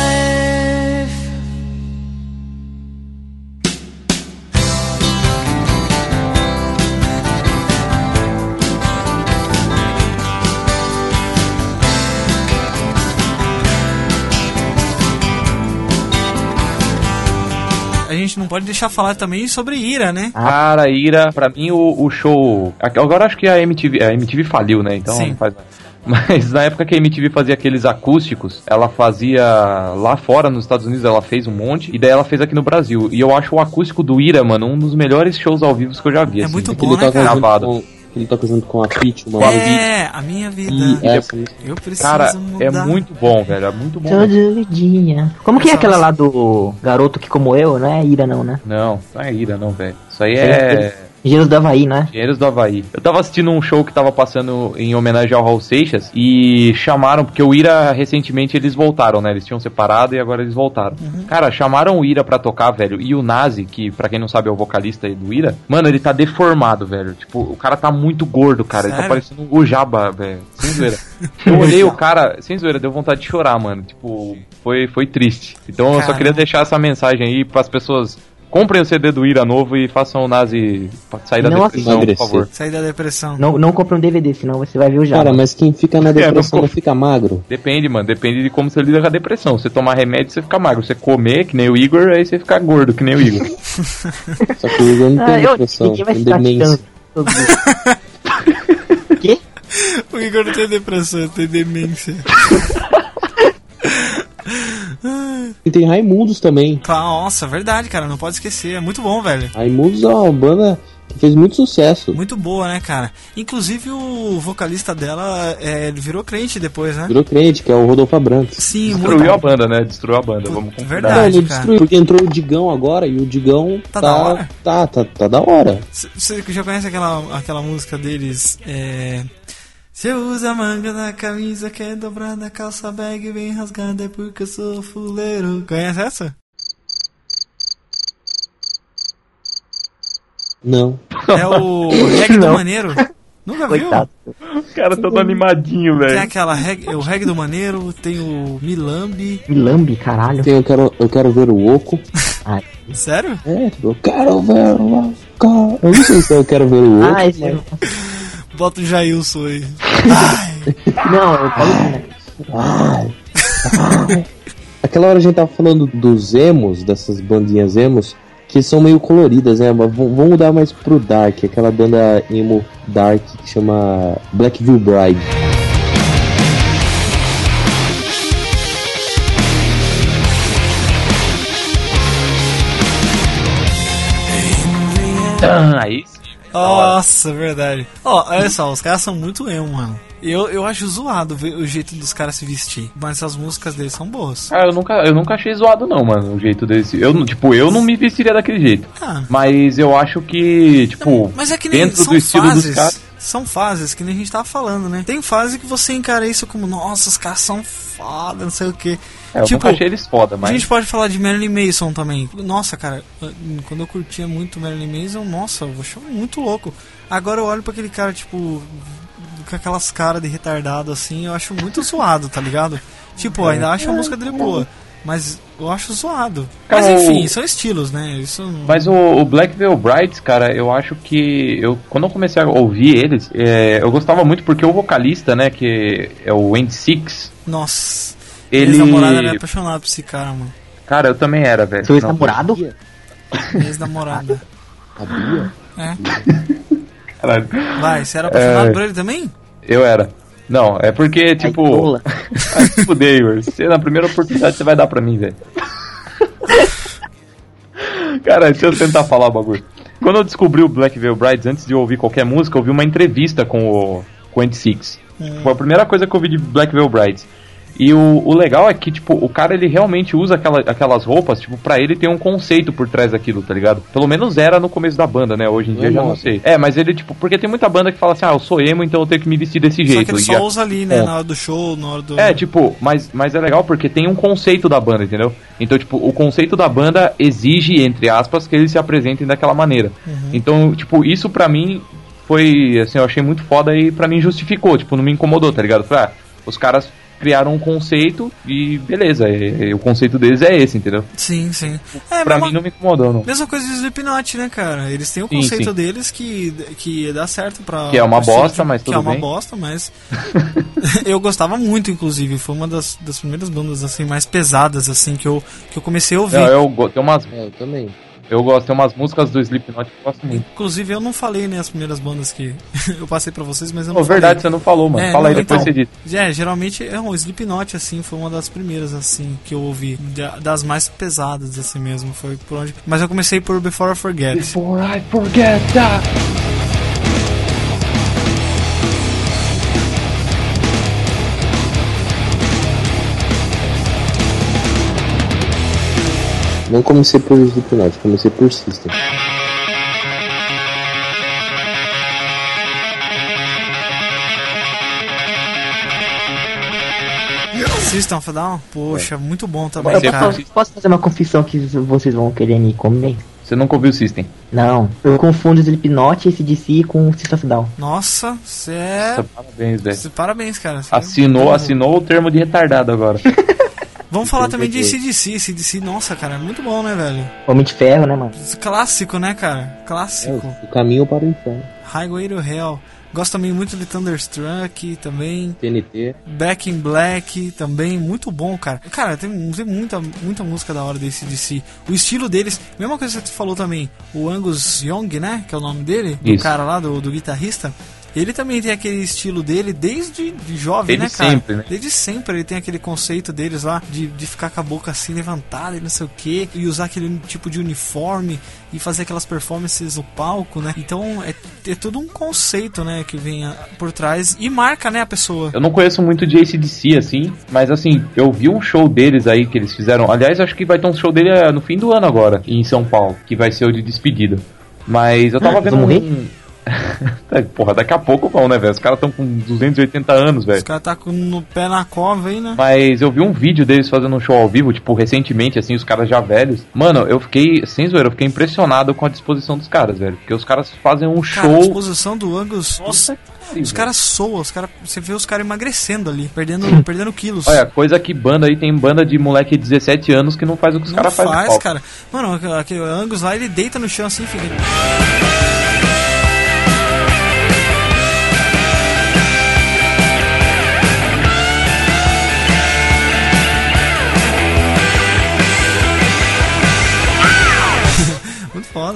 Gente não pode deixar falar também sobre ira, né? Cara, Ira, pra mim o, o show. Agora acho que a MTV. A MTV faliu, né? Então Sim. não faz mais. Mas na época que a MTV fazia aqueles acústicos, ela fazia lá fora nos Estados Unidos, ela fez um monte, e daí ela fez aqui no Brasil. E eu acho o acústico do Ira, mano, um dos melhores shows ao vivo que eu já vi. É assim. muito Que bom, né, cara? Gravado. com, que ele toca junto com a Peach, uma É, a minha vida. E essa música. Eu preciso Cara, mudar. é muito bom, velho. É muito bom. Todo dia. Como que é aquela lá do garoto que como eu? Não é Ira não, né? Não, não é ira, não, velho. Isso aí é. Engenheiros do Havaí, né? Engenheiros do Havaí. Eu tava assistindo um show que tava passando em homenagem ao Raul Seixas e chamaram, porque o Ira recentemente eles voltaram, né? Eles tinham separado e agora eles voltaram. Cara, chamaram o Ira pra tocar, velho. E o Nazi, que pra quem não sabe é o vocalista aí do Ira, mano, ele tá deformado, velho. Tipo, o cara tá muito gordo, cara. Ele tá Sério? parecendo um Ujaba, velho. Sem zoeira. Eu olhei o cara, sem zoeira, deu vontade de chorar, mano. Tipo, foi, foi triste. Então eu só Caramba. queria deixar essa mensagem aí pras pessoas. Comprem o CD do Ira novo e façam o Nazi sair da Não depressão, por favor. Sair da depressão. Não, não compra um DVD, senão você vai ver o Cara, Java. mas quem fica na É, não depressão co- não fica magro. Depende, mano. Depende de como você lida com a depressão. Você tomar remédio, você fica magro. Você comer, que nem o Igor, aí você fica gordo, que nem o Igor. Só que o Igor não tem Ah, eu, depressão, vai tem demência. Quê? O Igor não tem depressão, tem demência. E tem Raimundos também. Nossa, verdade, cara. Não pode esquecer. É muito bom, velho. Raimundos é uma banda que fez muito sucesso. Muito boa, né, cara? Inclusive o vocalista dela, é, ele virou crente depois, né? Virou crente, que é o Rodolfo Abrantes. Sim, Destruiu muito. a banda, né? Destruiu a banda, vamos concordar. Verdade. Não, ele cara. destruiu, porque entrou o Digão agora e o Digão Tá tá, da hora? Tá, tá, tá da hora. Você já conhece aquela, aquela música deles? É. Se eu uso a manga da camisa que é dobrada, a calça bag bem rasgada, é porque eu sou fuleiro. Conhece essa? Não. É o reggae do maneiro. Nunca viu? Coitado. O cara todo animadinho, Tem velho. aquela reggae, o reggae do maneiro, tem o Milambi. Milambi, caralho. Tem, eu, quero, eu quero ver o Oco. Ai. Sério? É, tipo, eu quero ver o Oco. Eu não sei se eu quero ver o Oco. Esse mas- Bota o Jailson aí. Não, eu falo? Ai. Ai. Aquela hora a gente tava falando dos emos, dessas bandinhas emos, que são meio coloridas, né? Mas vão vão mudar mais pro Dark, aquela banda emo Dark que chama Blackville Bride. Ah, aí. Nossa, verdade. Ó, olha só, os caras são muito emo, mano. Eu, eu acho zoado ver o jeito dos caras se vestir. Mas as músicas deles são boas. Ah, eu nunca, eu nunca achei zoado, não, mano, o jeito desse. Eu, tipo, eu não me vestiria daquele jeito. Ah. Mas eu acho que, tipo, Mas é que nem dentro são do estilo fases. dos caras. São fases, que nem a gente tava falando, né? Tem fase que você encara isso como, nossa, os caras são foda, não sei o que. É, eu nunca achei eles foda, A mas. gente pode falar de Marilyn Manson também. Nossa, cara, quando eu curtia muito Marilyn Manson, nossa, eu achava muito louco. Agora eu olho pra aquele cara, tipo, com aquelas caras de retardado assim, eu acho muito zoado, tá ligado? Tipo, É. ainda acho a música dele boa, mas eu acho zoado. Cara, Mas enfim, o- são estilos, né? Isso Mas o, o Black Veil Brides, cara, eu acho que eu quando eu comecei a ouvir eles, é, eu gostava muito porque o vocalista, né, que é o Andy Six, Nossa. ele Ex-namorado era apaixonado por esse cara, mano. Cara, eu também era, velho. Seu Não, ex-namorado? Ex-namorada. Sabia? É. Caralho. Vai, você era apaixonado É. por ele também? Eu era. Não, é porque, tipo. Ai, se fuder, Igor. Você, na primeira oportunidade você vai dar pra mim, velho. Cara, deixa eu tentar falar o bagulho. Quando eu descobri o Black Veil Brides, antes de ouvir qualquer música, eu vi uma entrevista com o, com o Andy Six. Foi a primeira coisa que eu vi de Black Veil Brides. E o, o legal é que, tipo, o cara ele realmente usa aquela, aquelas roupas, tipo, pra ele tem um conceito por trás daquilo, tá ligado? Pelo menos era no começo da banda, né? Hoje em dia Não é já não sei. É, mas ele, tipo, porque tem muita banda que fala assim, ah, eu sou emo, então eu tenho que me vestir desse Só jeito. que ele E só a- usa ali, né? É. Na hora do show, na hora do. é, tipo, mas, mas é legal porque tem um conceito da banda, entendeu? Então, tipo, o conceito da banda exige, entre aspas, que eles se apresentem daquela maneira. Então, tipo, isso pra mim foi, assim, eu achei muito foda e pra mim justificou, tipo, não me incomodou, tá ligado? Falei, ah, os caras criaram um conceito e beleza, e- e o conceito deles é esse, entendeu? Sim, sim. É, Pra mesma, mim não me incomodou, não. mesma coisa do Slipknot, né, cara? Eles têm o Sim, conceito sim. deles que, que dá certo pra. Que é uma bosta, mas Que é tudo uma bem. bosta, mas. eu gostava muito, inclusive. Foi uma das, das primeiras bandas, assim, mais pesadas, assim, que eu, que eu comecei a ouvir. Não, eu, umas, É, eu também. Eu gosto, tem umas músicas do Slipknot que eu gosto muito. Inclusive, eu não falei, né, as primeiras bandas que eu passei pra vocês, mas eu não Oh, verdade, você falei. não falou, mano. É, Fala aí, depois então. você diz. É, geralmente é um Slipknot, assim, foi uma das primeiras, assim, que eu ouvi. da- Das mais pesadas, assim mesmo. Foi por onde. Mas eu comecei por Before I Forget. Before I forget that. Não comecei por Slipknot, comecei por System. System of a Down? Poxa, muito bom também, Eu cara. posso, posso fazer uma confissão que vocês vão querer me comer? Você nunca ouviu o System? Não, eu confundo Slipknot, DC com System of a Down. Nossa, você é. Parabéns, velho. Parabéns, cara. Cê é Assinou, assinou o termo de retardado agora. Vamos falar também de. CDC. CDC, nossa, cara, é muito bom, né, velho? Homem de Ferro, né, mano? Clássico, né, cara? É, Clássico. o caminho para o inferno. Highway to Hell. Gosto também muito de Thunderstruck também. TNT. Back in Black também, muito bom, cara. Cara, tem, tem muita, muita música da hora desse DC. O estilo deles, mesma coisa que você falou também, o Angus Young, né? Que é o nome dele, do Isso. cara lá, do, do guitarrista. Ele também tem aquele estilo dele desde de jovem, Desde né, cara? sempre, né? Desde sempre ele tem aquele conceito deles lá de, de ficar com a boca assim levantada e não sei o que, e usar aquele tipo de uniforme e fazer aquelas performances no palco, né? Então é, é todo um conceito, né, que vem por trás e marca, né, a pessoa. Eu não conheço muito de ACDC, assim, mas assim, eu vi um show deles aí que eles fizeram. Aliás, acho que vai ter um show dele eh, no fim do ano agora, em São Paulo, que vai ser o de despedida. Mas eu tava Ah, vendo um. É, Porra, daqui a pouco vão, né, velho? Os caras estão com 280 anos, velho. Os caras tá com no pé na cova aí, né? Mas eu vi um vídeo deles fazendo um show ao vivo, tipo, recentemente, assim, os caras já velhos. Mano, eu fiquei, sem zoeira, eu fiquei impressionado com a disposição dos caras, velho. Porque os caras fazem um Cara, a show. disposição do Angus. Nossa, os caras soam, os cara, você vê os caras emagrecendo ali, perdendo, perdendo quilos. Olha, coisa que banda aí tem banda de moleque de 17 anos que não faz o que os caras faz, fazem. no palco. cara. Mano, aquele Angus lá, ele deita no chão assim, fica.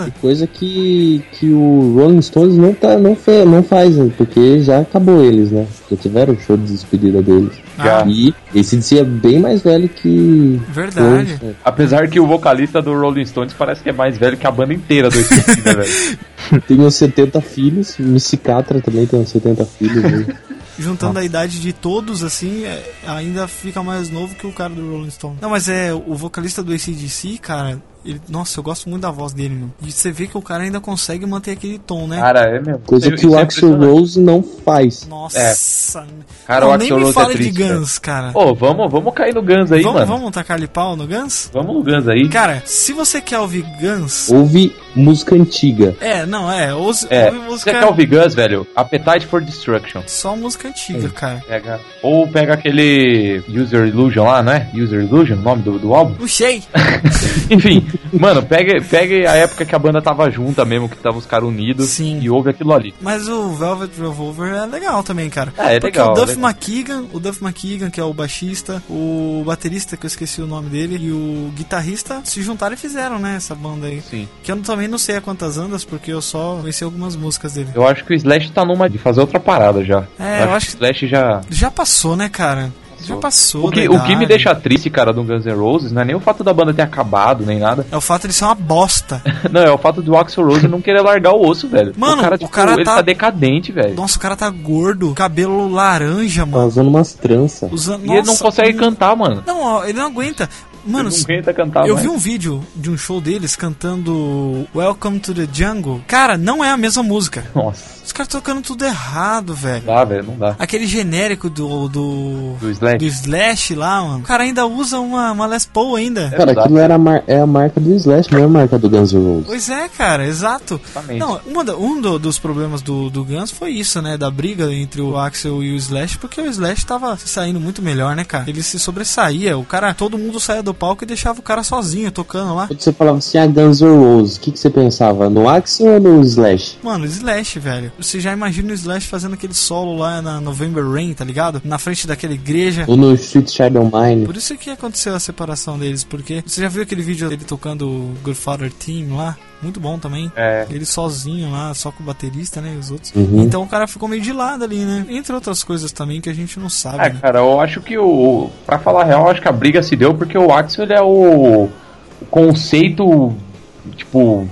Foda. Coisa que, que o Rolling Stones não, tá, não, fe, não faz, né? porque já acabou eles, né? Já tiveram o show de despedida deles. Ah. E esse DC é bem mais velho que. Verdade. Stones. Apesar que o vocalista do Rolling Stones parece que é mais velho que a banda inteira do ACDC, né, velho? Tem uns 70 filhos, Missy Catra também tem uns 70 filhos. Né? Juntando a idade de todos, assim, é- ainda fica mais novo que o cara do Rolling Stone. Não, mas é o vocalista do ACDC, cara. Ele, nossa, eu gosto muito da voz dele, mano. E você vê que o cara ainda consegue manter aquele tom, né? Cara, é mesmo. Coisa Isso que o é Axel. Rose não faz. Nossa. Cara, Não, o nem Axl me Rose é fale triste, de Guns, cara. Ô, vamos, vamos cair no Guns aí, vamos, mano. vamos tacar ali pau no Guns? Vamos no Guns aí. Cara, se você quer ouvir Guns. Ouve música antiga. É, não, é. Ouve, É, ouve você música. quer ouvir Guns, velho? Appetite for Destruction. Só música antiga, cara. Pega. Ou pega aquele User Illusion lá, não é? User Illusion, o nome do, do álbum? Puxei! Enfim, mano, pega, pega a época que a banda tava junta mesmo, que tava os caras unidos Sim. e ouve aquilo ali. Mas o Velvet Revolver é legal também, cara. É, é Porque legal, o Duff legal. McKagan, o Duff McKagan, que é o baixista, o baterista, que eu esqueci o nome dele, e o guitarrista se juntaram e fizeram, né, essa banda aí. Sim. Que eu também não sei a quantas andas, porque eu só conheci algumas músicas dele. Eu acho que o Slash tá numa de fazer outra parada já. É, eu acho que o Slash já. Já passou, né, cara? Já passou. O que, o que me deixa triste, cara, do Guns N' Roses não é nem o fato da banda ter acabado, nem nada. É o fato de ser uma bosta. Não, é o fato do Axel Rose não querer largar o osso, velho. Mano, o cara, o tipo, cara ele tá- tá decadente, velho. Nossa, o cara tá gordo, cabelo laranja, Tá mano. usando umas tranças. Usando, E ele não consegue cantar, mano. Não, ó, ele não aguenta. Mano, ele não aguenta cantar, eu mais. vi um vídeo de um show deles cantando Welcome to the Jungle. Cara, não é a mesma música. Nossa, Os caras tocando tudo errado, velho. não dá, velho, não dá. Aquele genérico do, do. Do Slash. do Slash lá, mano. O cara ainda usa uma, uma Les Paul ainda. Cara, Exato. aquilo era a mar- é a marca do Slash, não é a marca do Guns N' Roses. Pois é, cara, exato. Exatamente. Não, uma da- um do- dos problemas do, do Guns foi isso, né? Da briga entre o Axel e o Slash, porque o Slash tava se saindo muito melhor, né, cara? Ele se sobressaía. O cara, todo mundo saía do palco e deixava o cara sozinho tocando lá. Quando você falava assim, ah, Guns N' Roses, o que, que você pensava? No Axel ou no Slash? Mano, Slash, velho. Você já imagina o Slash fazendo aquele solo lá na November Rain, tá ligado? Na frente daquela igreja. Ou no Street Shadow Mine? Por isso que aconteceu a separação deles, porque você já viu aquele vídeo dele tocando o Good Father Team lá? Muito bom também. É. Ele sozinho lá, só com o baterista, né? E os outros. Uhum. Então o cara ficou meio de lado ali, né? Entre outras coisas também que a gente não sabe, É, né? cara, eu acho que o. Pra falar a real, eu acho que a briga se deu porque o Axel ele é o, o conceito. Tipo.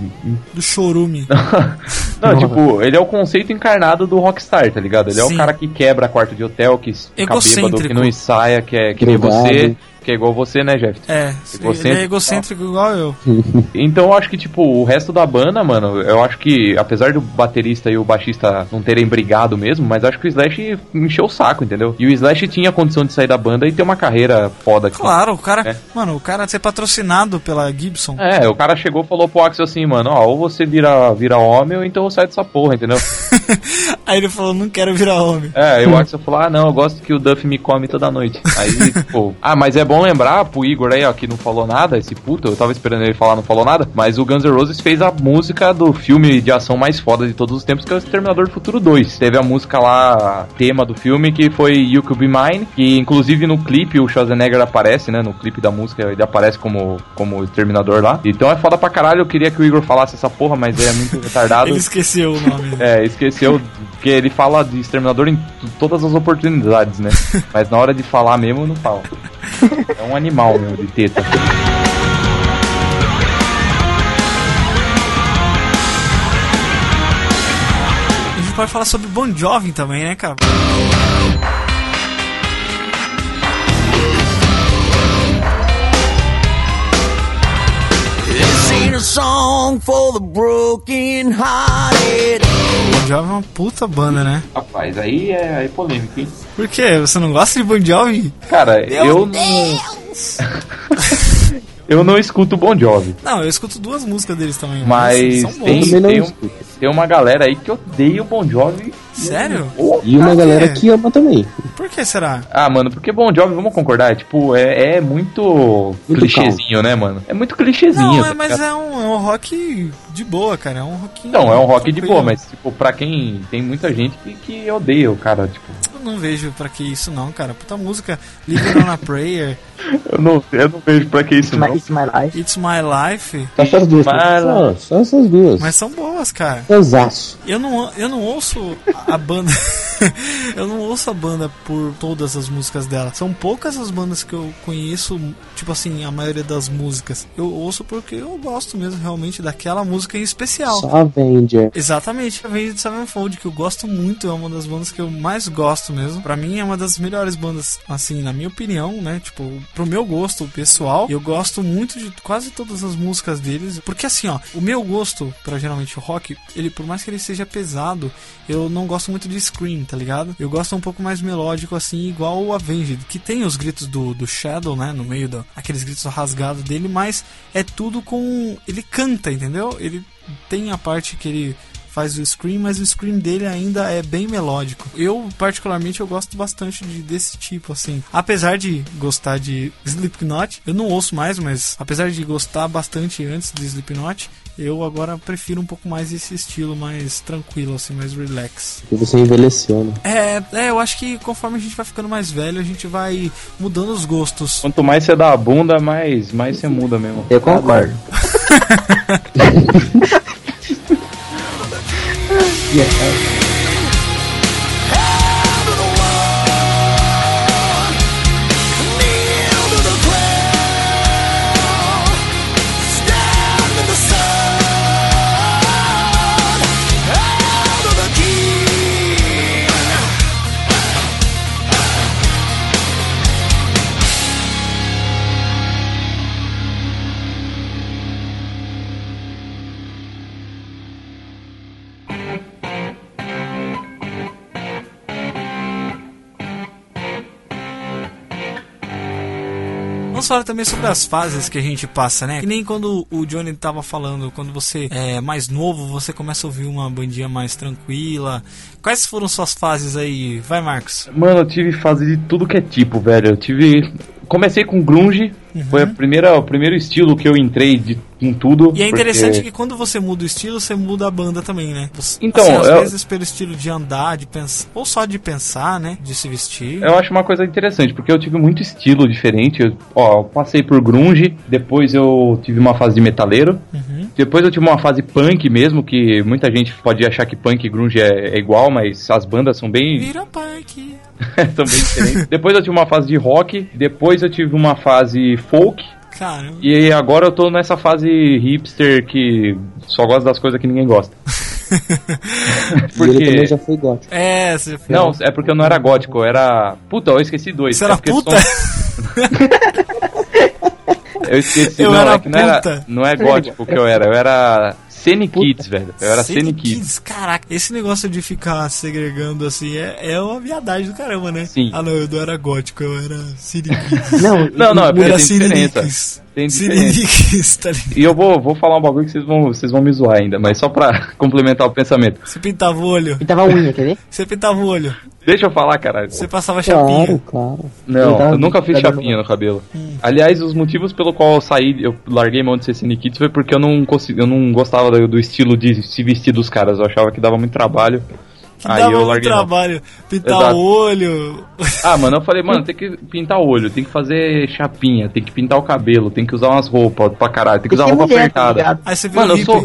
Do chorume. Não, tipo, ele é o conceito encarnado do Rockstar, tá ligado? Ele é Sim. o cara que quebra quarto de hotel, que fica bêbado, que não ensaia, que é que nem você. Que é igual você, né, Jeff? É, ele Egocêntrico. é egocêntrico igual eu. Então eu acho que, tipo, o resto da banda, mano, eu acho que, apesar do baterista e o baixista não terem brigado mesmo, mas acho que o Slash encheu o saco, entendeu? E o Slash tinha condição de sair da banda e ter uma carreira foda aqui. Claro, o cara. É. Mano, o cara ser patrocinado pela Gibson. É, o cara chegou e falou pro Axel assim, mano, ó, ou você vira, vira homem ou então eu saio dessa porra, entendeu? Aí ele falou, não quero virar homem. É, aí o Axel falou, ah não, eu gosto que o Duff me come toda noite. Aí, tipo, ah, mas é bom lembrar pro Igor aí, ó, que não falou nada, esse puto, eu tava esperando ele falar, não falou nada, mas o Guns N' Roses fez a música do filme de ação mais foda de todos os tempos, que é o Exterminador do Futuro 2. Teve a música lá, tema do filme, que foi You Could Be Mine, que inclusive no clipe o Schwarzenegger aparece, né, no clipe da música, ele aparece como, como Exterminador lá. Então é foda pra caralho, eu queria que o Igor falasse essa porra, mas ele é muito retardado. Ele esqueceu o nome. É, esqueceu, porque ele fala de Exterminador em todas as oportunidades, né? Mas na hora de falar mesmo, não fala. É um animal, meu, de teta. A gente pode falar sobre Bon Jovi também, né, cara? Ain't a song for the broken hearted. Bon Jovi é uma puta banda, né? Rapaz, aí é, aí é polêmico, hein? Por quê? Você não gosta de Bon Jovi? Cara, eu não. eu não escuto Bon Jovi. Não, eu escuto duas músicas deles também. Mas são tem, bons. também não tem, um- tem uma galera aí que odeia o Bon Jovi. Sério? E uma galera que ama também. Por que será? Ah, mano, porque Bon Jovi, vamos concordar, é, tipo, é, é muito, Muito clichêzinho, né, mano? É muito clichêzinho. Não, tá é, mas é um, é um rock de boa, cara. É um rock. Não, é um rock de boa, mas, tipo, pra quem. Tem muita gente que, que odeia o cara, tipo. Não vejo pra que isso, não, cara. Puta música. Living on a Prayer, Eu não, eu não vejo pra que isso, It's my, não. it's my life. It's My Life. Só essas duas. Mas- Só, só essas duas. Mas são boas, cara. Cansaço. Eu não, eu não ouço a banda. eu não ouço a banda por todas as músicas dela. São poucas as bandas que eu conheço, tipo assim, a maioria das músicas. Eu ouço porque eu gosto mesmo realmente daquela música em especial. Só Avenger. Exatamente, a Avenged Sevenfold, que eu gosto muito, é uma das bandas que eu mais gosto mesmo. Pra mim é uma das melhores bandas, assim, na minha opinião, né? Tipo, pro meu gosto pessoal, eu gosto muito de quase todas as músicas deles. Porque assim, ó, o meu gosto pra geralmente o rock, ele, por mais que ele seja pesado, eu não gosto muito de scream, tá ligado? Eu gosto um pouco mais melódico, assim, igual o Avenged, que tem os gritos do, do Shadow, né? No meio do, aqueles gritos rasgados dele, mas é tudo com. Ele canta, entendeu? Ele tem a parte que ele faz o scream, mas o scream dele ainda é bem melódico. Eu, particularmente, eu gosto bastante de, desse tipo, assim. Apesar de gostar de Slipknot, eu não ouço mais, mas apesar de gostar bastante antes de Slipknot, eu agora prefiro um pouco mais esse estilo mais tranquilo, assim, mais relax. E você envelheceu, né? É, é, eu acho que conforme a gente vai ficando mais velho, a gente vai mudando os gostos. Quanto mais você dá a bunda, mais, mais você muda mesmo. Eu concordo. Vamos falar também sobre as fases que a gente passa, né? Que nem quando o Johnny tava falando, quando você é mais novo, você começa a ouvir uma bandinha mais tranquila. Quais foram suas fases aí? Vai, Marcos. Mano, eu tive fase de tudo que é tipo, velho. Eu tive. Comecei com grunge, foi a primeira, o primeiro estilo que eu entrei de, em tudo. E é interessante porque- que quando você muda o estilo, você muda a banda também, né? Você, Então, assim, às eu- vezes pelo estilo de andar, de pensar, ou só de pensar, né? De se vestir. Eu acho uma coisa interessante, porque eu tive muito estilo diferente. Eu, ó, eu passei por grunge, depois eu tive uma fase de metaleiro, Uhum. depois eu tive uma fase punk mesmo, que muita gente pode achar que punk e grunge é, é igual, mas as bandas são bem, Vira punk. são bem diferentes. depois eu tive uma fase de rock, depois eu tive uma fase folk, Caramba. e agora eu tô nessa fase hipster que só gosta das coisas que ninguém gosta. E ele também já foi gótico. É, você foi. Não, é porque eu não era gótico, eu era. Puta, eu esqueci dois. Você É era porque puta? são- Eu esqueci, Eu não, era é que não era, não é gótico que eu era, eu era Cine Kids, velho. Eu era Cine Kids. Kids. Caraca, esse negócio de ficar segregando assim é, é uma viadagem do caramba, né? Sim. Ah, não, eu não era gótico, eu era Cine Kids. Não, Não, não, é porque era tem Cine diferença. Nicks. Tem tá ligado? E eu vou, vou falar um bagulho que vocês vão, vocês vão me zoar ainda, mas só pra complementar o pensamento. Você pintava o olho. Pintava a unha, quer ver? Você pintava o olho. Deixa eu falar, caralho. Você passava chapinha. Claro, claro. Não, Pintava- eu nunca fiz chapinha no- cabelo. Aliás, os motivos pelo qual eu saí, eu larguei mão de ser Cine Kids foi porque eu não consegui, eu não gostava do, do estilo de se vestir dos caras. Eu achava que dava muito trabalho. Que Aí dava eu larguei trabalho. Pintar Exato. o olho. Ah, mano, eu falei, mano, tem que pintar o olho, tem que fazer chapinha, tem que pintar o cabelo, tem que usar umas roupas pra caralho, tem que usar roupa mulher, tá apertada. ligado? Aí você viu Mano, o eu sou.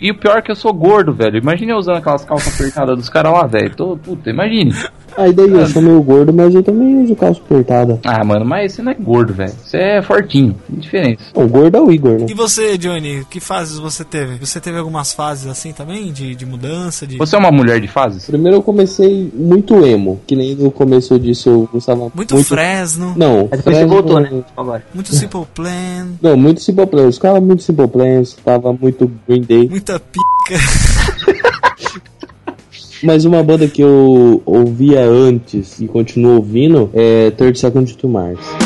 E o pior é que eu sou gordo, velho. Imagina eu usando aquelas calças apertadas dos caras lá, velho. Puta, imagine. Aí daí eu sou meio gordo, mas eu também uso calça apertada. Ah, mano, mas você não é gordo, velho. Você é fortinho. Diferença. O gordo é o Igor, né? E você, Johnny, que fases você teve? Você teve algumas fases assim também? De, de mudança? De... Você é uma mulher de fases? Primeiro eu comecei muito emo, que nem no começo eu disse eu gostava Muito, Fresno. Não, Mas depois você Fresno- voltou, né? Agora. Muito Simple Plan. Não, muito Simple Plan. Eu ficava muito Simple Plan, tava muito Green Day. Muita pica. Mas uma banda que eu ouvia antes e continuo ouvindo é Third Second to Mars.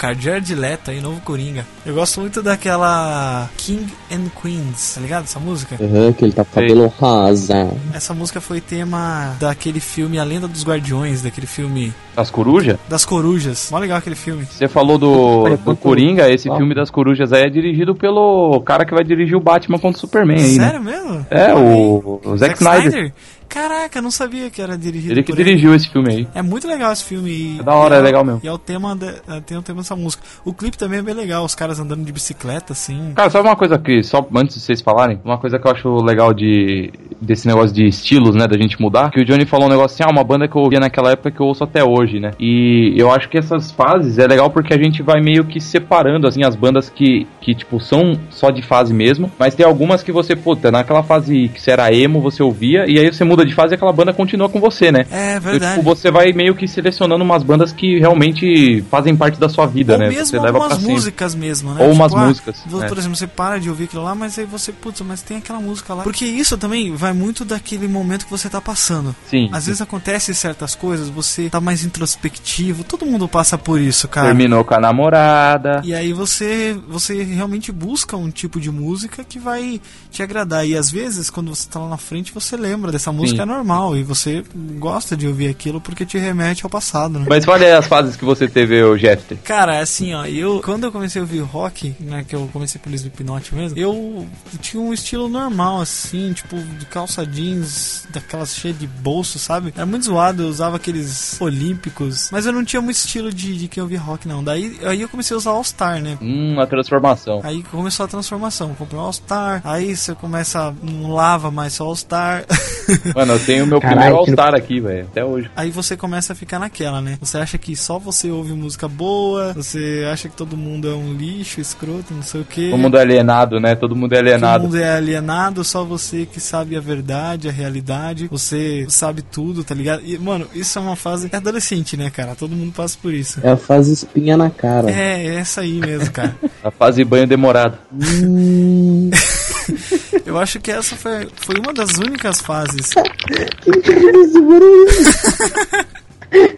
Cara. Jared Leto aí, novo Coringa. Eu gosto muito daquela King and Queens, tá ligado? Essa música? Aham, que ele tá com cabelo rosa. Essa música foi tema daquele filme A Lenda dos Guardiões, daquele filme Das corujas? das corujas. Mó legal aquele filme. Você falou do, do Coringa, esse Ah. filme das corujas aí é dirigido pelo cara que vai dirigir o Batman contra o Superman aí, né? Sério mesmo? É, o, o Zack Snyder. Caraca, não sabia que era dirigido Ele que dirigiu esse filme aí. É muito legal esse filme. É da hora, e é legal mesmo. E é o tema, de- é, tem o tema dessa música. O clipe também é bem legal, os caras andando de bicicleta, assim. Cara, sabe uma coisa que, só antes de vocês falarem, uma coisa que eu acho legal de desse negócio de estilos, né, da gente mudar, que o Johnny falou um negócio assim, ah, uma banda que eu ouvia naquela época que eu ouço até hoje, né? E eu acho que essas fases é legal porque a gente vai meio que separando, assim, as bandas que, que tipo, são só de fase mesmo, mas tem algumas que você, puta, naquela fase que você era emo, você ouvia, e aí você muda de fase aquela banda continua com você, né? É Então, verdade. tipo, você vai meio que selecionando umas bandas que realmente fazem parte da sua vida, Ou né? mesmo você leva pra algumas sempre. músicas mesmo, né? Ou umas ah, músicas, é. Por exemplo, você para de ouvir aquilo lá, mas aí você, putz, mas tem aquela música lá. Porque isso também vai muito daquele momento que você tá passando. Sim. Às vezes acontece certas coisas, você tá mais introspectivo, todo mundo passa por isso, cara. Terminou com a namorada. E aí você, você realmente busca um tipo de música que vai te agradar. E às vezes, quando você tá lá na frente, você lembra dessa música, é normal. E você gosta de ouvir aquilo porque te remete ao passado, né? Mas fale aí as fases que você teve, o Jeffter. Cara, assim, ó, eu quando eu comecei a ouvir rock, né, que eu comecei pelo Slipknot mesmo, eu tinha um estilo normal, assim, tipo, de calça jeans, daquelas cheias de bolso, sabe? Era muito zoado, eu usava aqueles olímpicos, mas eu não tinha muito estilo de, de quem ouvia rock, não. Daí aí eu comecei a usar All Star, né? Hum, a transformação. Aí começou a transformação, comprei um All Star, aí você começa, não lava mais só All Star. Mano, eu tenho meu Caralho, primeiro All-Star aqui, velho, até hoje. Aí você começa a ficar naquela, né? Você acha que só você ouve música boa, você acha que todo mundo é um lixo, escroto, não sei o quê. Todo mundo é alienado, né? Todo mundo é Todo alienado. mundo é alienado, só você que sabe a verdade, a realidade. Você sabe tudo, tá ligado? E, mano, isso é uma fase é adolescente, né, cara? Todo mundo passa por isso. É a fase espinha na cara. É, é essa aí mesmo, cara. A fase banho demorado. Hum, Eu acho que essa foi, foi uma das únicas fases.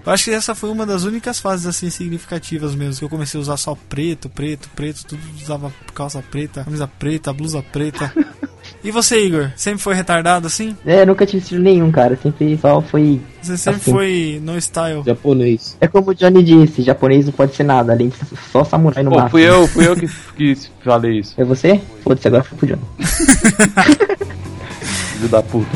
Eu acho que essa foi uma das únicas fases assim significativas mesmo. Que eu comecei a usar só preto, preto, preto, tudo usava calça preta, camisa preta, blusa preta. E você, Igor? Sempre foi retardado assim? É, nunca tive estilo nenhum, cara. Sempre só foi. Você sempre Assim. foi no style? japonês. É como o Johnny disse, japonês não pode ser nada, além de só samurai no Pô, máximo. fui eu, fui eu que, que falei isso, É você? Foda-se, agora foi pro Johnny. filho da puta.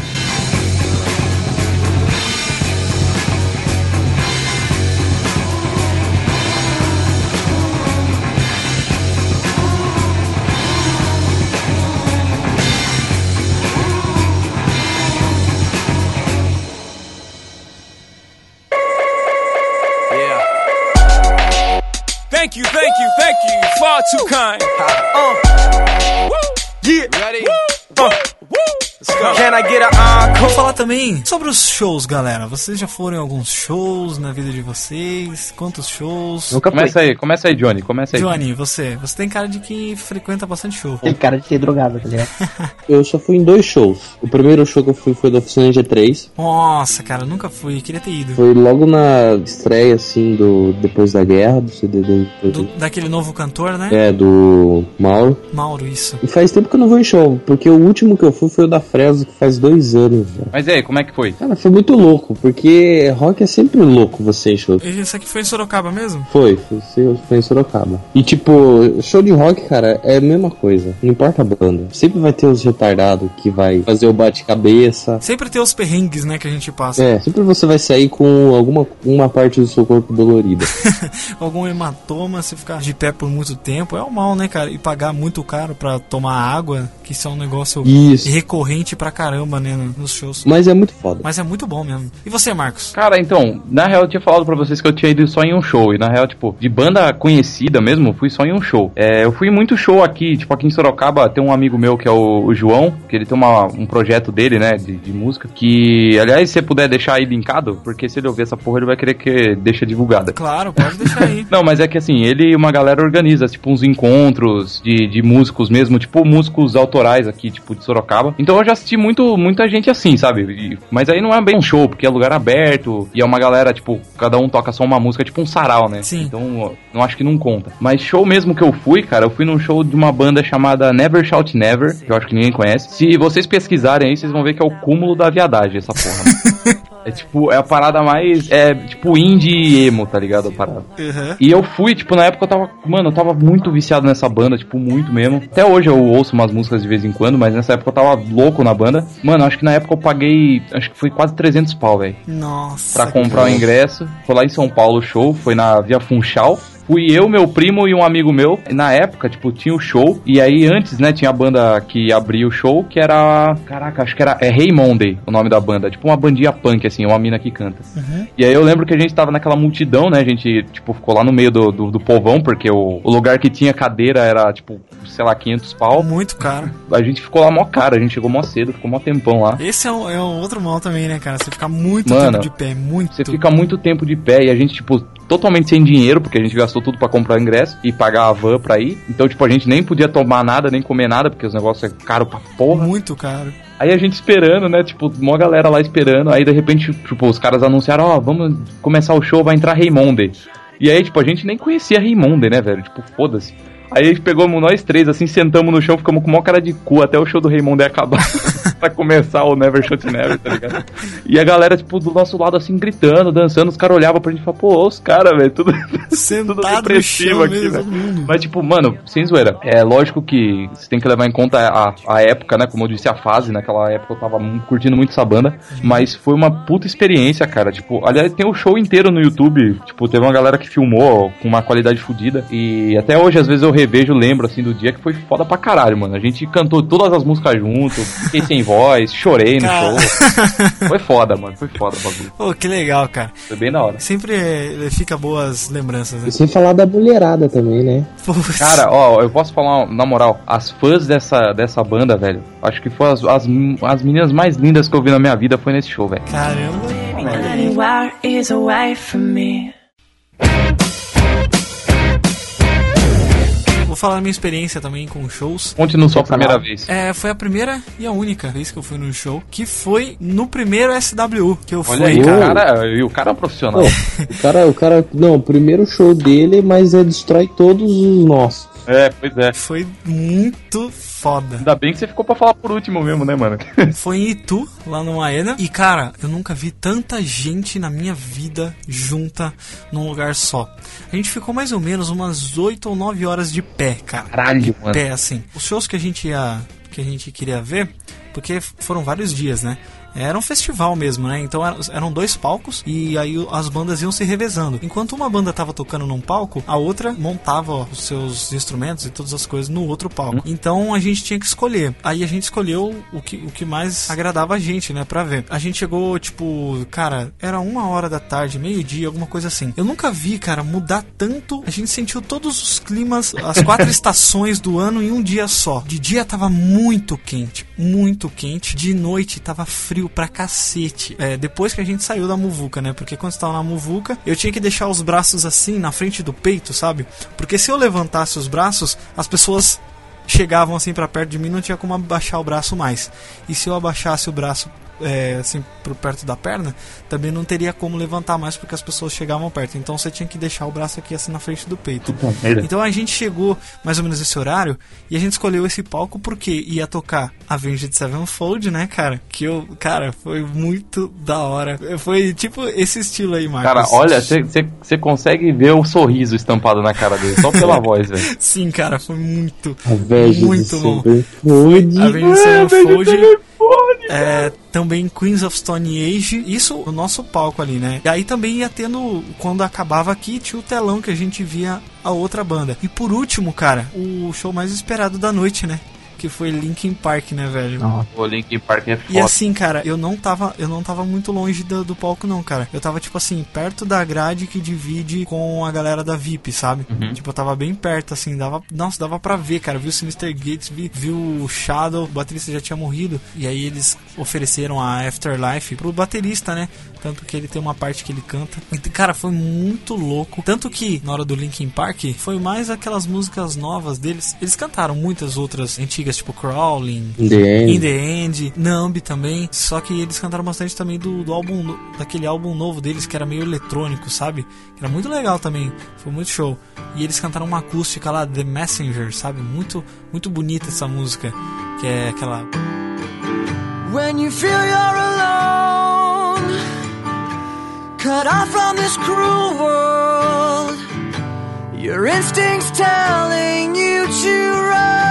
Too kind. Também sobre os shows, galera. Vocês já foram em alguns shows na vida de vocês? Quantos shows? Nunca. Começa aí, começa aí, Johnny. Começa aí. Johnny, você, você tem cara de que frequenta bastante show. Tem cara de ser drogado, tá ligado? Eu só fui em dois shows. O primeiro show que eu fui foi da Oficina G3. Nossa, cara, nunca fui, queria ter ido. Foi logo na estreia, assim, do Depois da Guerra, do CD do, Do- daquele novo cantor, né? É, do Mauro. Mauro, isso. E faz tempo que eu não vou em show, porque o último que eu fui foi o da Fresno, que faz dois anos já. Mas e aí, como é que foi? Cara, foi muito louco, porque rock é sempre louco você em show. Esse aqui foi em Sorocaba mesmo? Foi, foi, foi em Sorocaba. E tipo, show de rock, cara, é a mesma coisa. Não importa a banda. Sempre vai ter os retardados que vai fazer o bate-cabeça. Sempre tem os perrengues, né, que a gente passa. É, sempre você vai sair com alguma uma parte do seu corpo dolorida. Algum hematoma, se ficar de pé por muito tempo, é o mal, né, cara? E pagar muito caro pra tomar água, que isso é um negócio Isso. recorrente pra caramba, né, nos shows. Mas é muito foda. Mas é muito bom mesmo. E você, Marcos? Cara, então, na real eu tinha falado pra vocês que eu tinha ido só em um show. E na real, tipo, de banda conhecida mesmo, fui só em um show. É, eu fui em muito show aqui, tipo, aqui em Sorocaba tem um amigo meu que é o, o João, que ele tem uma, um projeto dele, né, de, de música. Que, aliás, se você puder deixar aí linkado, porque se ele ouvir essa porra, ele vai querer que deixe divulgada. Claro, pode deixar aí. Não, mas é que assim, ele e uma galera organiza, tipo, uns encontros de, de músicos mesmo, tipo, músicos autorais aqui, tipo, de Sorocaba. Então eu já assisti muito, muita gente assim, sabe? E- mas aí não é bem um show, porque é lugar aberto e é uma galera, tipo, cada um toca só uma música, tipo um sarau, né? Sim. Então não acho que não conta. Mas show mesmo que eu fui, cara, eu fui num show de uma banda chamada Never Shout Never, que eu acho que ninguém conhece. Se vocês pesquisarem aí, vocês vão ver que é o cúmulo da viadagem, essa porra. É tipo, é a parada mais. É tipo indie emo, tá ligado? A parada. Uhum. E eu fui, tipo, na época eu tava. Mano, eu tava muito viciado nessa banda, tipo, muito mesmo. Até hoje eu ouço umas músicas de vez em quando, mas nessa época eu tava louco na banda. Mano, acho que na época eu paguei. Acho que foi quase 300 pau, velho. Nossa. Pra comprar o ingresso. Foi lá em São Paulo o show, foi na Via Funchal. Fui eu, meu primo e um amigo meu. Na época, tipo, tinha o show. E aí, antes, né, tinha a banda que abria o show, que era. Caraca, acho que era. É Hey Monday o nome da banda. Tipo uma bandinha punk, assim, uma mina que canta. E aí eu lembro que a gente tava naquela multidão, né? A gente, tipo, ficou lá no meio do, do, do povão, porque o, o lugar que tinha cadeira era, tipo, sei lá, 500 pau. Muito caro. A gente ficou lá mó cara, a gente chegou mó cedo, ficou mó tempão lá. Esse é um, é um outro mal também, né, cara? Você ficar muito Mano, tempo de pé, muito. Você fica muito tempo de pé e a gente, tipo, totalmente sem dinheiro, porque a gente gastou tudo pra comprar ingresso e pagar a van pra ir. Então, tipo, a gente nem podia tomar nada, nem comer nada, porque os negócios é caro pra porra. Muito caro. Aí a gente esperando, né? Tipo, uma galera lá esperando. Aí de repente, tipo, os caras anunciaram: Ó, vamos começar o show, vai entrar Raimonde. E aí, tipo, a gente nem conhecia Raimonde, né, velho? Tipo, foda-se. Aí a gente pegou nós três, assim, sentamos no chão, ficamos com uma cara de cu até o show do Raimundo acabar. pra começar o Never Shot Never, tá ligado? E a galera, tipo, do nosso lado, assim, gritando, dançando, os caras olhavam pra gente e falavam, pô, os caras, velho, tudo, tudo depressivo aqui, mesmo, velho. Mas, tipo, mano, sem zoeira. É lógico que você tem que levar em conta a, a época, né? Como eu disse, a fase. Naquela época eu tava curtindo muito essa banda. Mas foi uma puta experiência, cara. Tipo, aliás, tem o show inteiro no YouTube. Tipo, teve uma galera que filmou com uma qualidade fodida. E até hoje, às vezes, eu revejo, lembro, assim, do dia que foi foda pra caralho, mano. A gente cantou todas as músicas junto, fiquei sem voz, chorei no Cara. show. Foi foda, mano. Foi foda o bagulho. Pô, que legal, cara. Foi bem da hora. Sempre eh, fica boas lembranças, né? E sem falar da mulherada também, né? Putz. Cara, ó, eu posso falar na moral, as fãs dessa, dessa banda, velho, acho que foi as, as, as meninas mais lindas que eu vi na minha vida foi nesse show, velho. Caramba. Anywhere Vou falar da minha experiência também com shows. Conte no sua primeira vez. É, foi a primeira e a única vez que eu fui no show, que foi no primeiro SW que eu Olha fui, aí, cara. cara, e o cara é um profissional. O cara, o cara, não, o primeiro show dele, mas é destrói todos os nossos. É, pois é. Foi muito foda. Ainda bem que você ficou pra falar por último mesmo, né, mano? Foi em Itu, lá no Maena. E, cara, eu nunca vi tanta gente na minha vida junta num lugar só. A gente ficou mais ou menos umas 8 ou 9 horas de pé, cara. Caralho, de mano. pé, assim. Os shows que a gente ia. que a gente queria ver, porque foram vários dias, né? Era um festival mesmo, né? Então era- eram dois palcos e aí as bandas iam se revezando. Enquanto uma banda tava tocando num palco, a outra montava os seus instrumentos e todas as coisas no outro palco. Então a gente tinha que escolher. Aí a gente escolheu o que, o que mais agradava a gente, né, pra ver. A gente chegou, tipo, cara, era uma hora da tarde, meio-dia, alguma coisa assim. Eu nunca vi, cara, mudar tanto. A gente sentiu todos os climas, as quatro estações do ano em um dia só. De dia tava muito quente, muito quente. De noite tava frio pra cacete. É, depois que a gente saiu da muvuca, né? Porque quando estava na muvuca, eu tinha que deixar os braços assim na frente do peito, sabe? Porque se eu levantasse os braços, as pessoas chegavam assim pra perto de mim, não tinha como abaixar o braço mais. E se eu abaixasse o braço é, assim por perto da perna, também não teria como levantar mais porque as pessoas chegavam perto. Então você tinha que deixar o braço aqui assim na frente do peito. merda. Então a gente chegou mais ou menos esse horário e a gente escolheu esse palco porque ia tocar Avenged Sevenfold, né, cara? Que eu, cara, foi muito da hora. Foi tipo esse estilo aí, Marcos. Cara, olha, você consegue ver o sorriso estampado na cara dele, só pela voz, velho. Sim, cara, foi muito, Avenged muito bom. Sevenfold. Avenged Sevenfold. É, também Queens of Stone Age, isso o nosso palco ali, né? E aí também ia tendo, quando acabava aqui, tinha o telão que a gente via a outra banda. E por último, cara, o show mais esperado da noite, né? Que foi Linkin Park, né, velho? O Linkin Park é E foda. assim, cara, eu não tava, eu não tava muito longe do, do palco, não, cara. Eu tava, tipo assim, perto da grade que divide com a galera da VIP, sabe? Uhum. Tipo, eu tava bem perto, assim, dava. Nossa, dava pra ver, cara. Viu o Sinister Gates, vi, viu o Shadow, o baterista já tinha morrido. E aí eles ofereceram a Afterlife pro baterista, né? Tanto que ele tem uma parte que ele canta. E, cara, foi muito louco. Tanto que, na hora do Linkin Park, foi mais aquelas músicas novas deles. Eles cantaram muitas outras antigas, tipo Crawling, In the End. In the End, Numb também. Só que eles cantaram bastante também do, do álbum, daquele álbum novo deles que era meio eletrônico, sabe? Que era muito legal também. Foi muito show. E eles cantaram uma acústica lá, The Messenger, sabe? Muito, muito bonita essa música. Que é aquela. When you feel you're alone, cut off from this cruel world, your instincts telling you to run.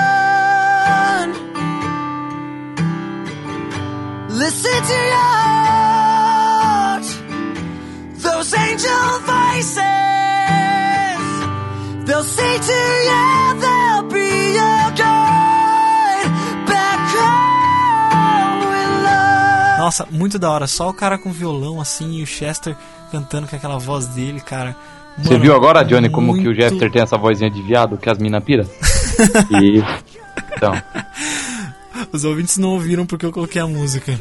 Listen to your heart, those angel voices. They'll say to you, they'll be your guide back home with love. Nossa, muito da hora. Só o cara com violão assim e o Chester cantando com aquela voz dele, cara. Você Mano, viu agora, Johnny, como que o muito- Jester tem essa vozinha de viado que as mina pira? E Então, Os ouvintes não ouviram porque eu coloquei a música.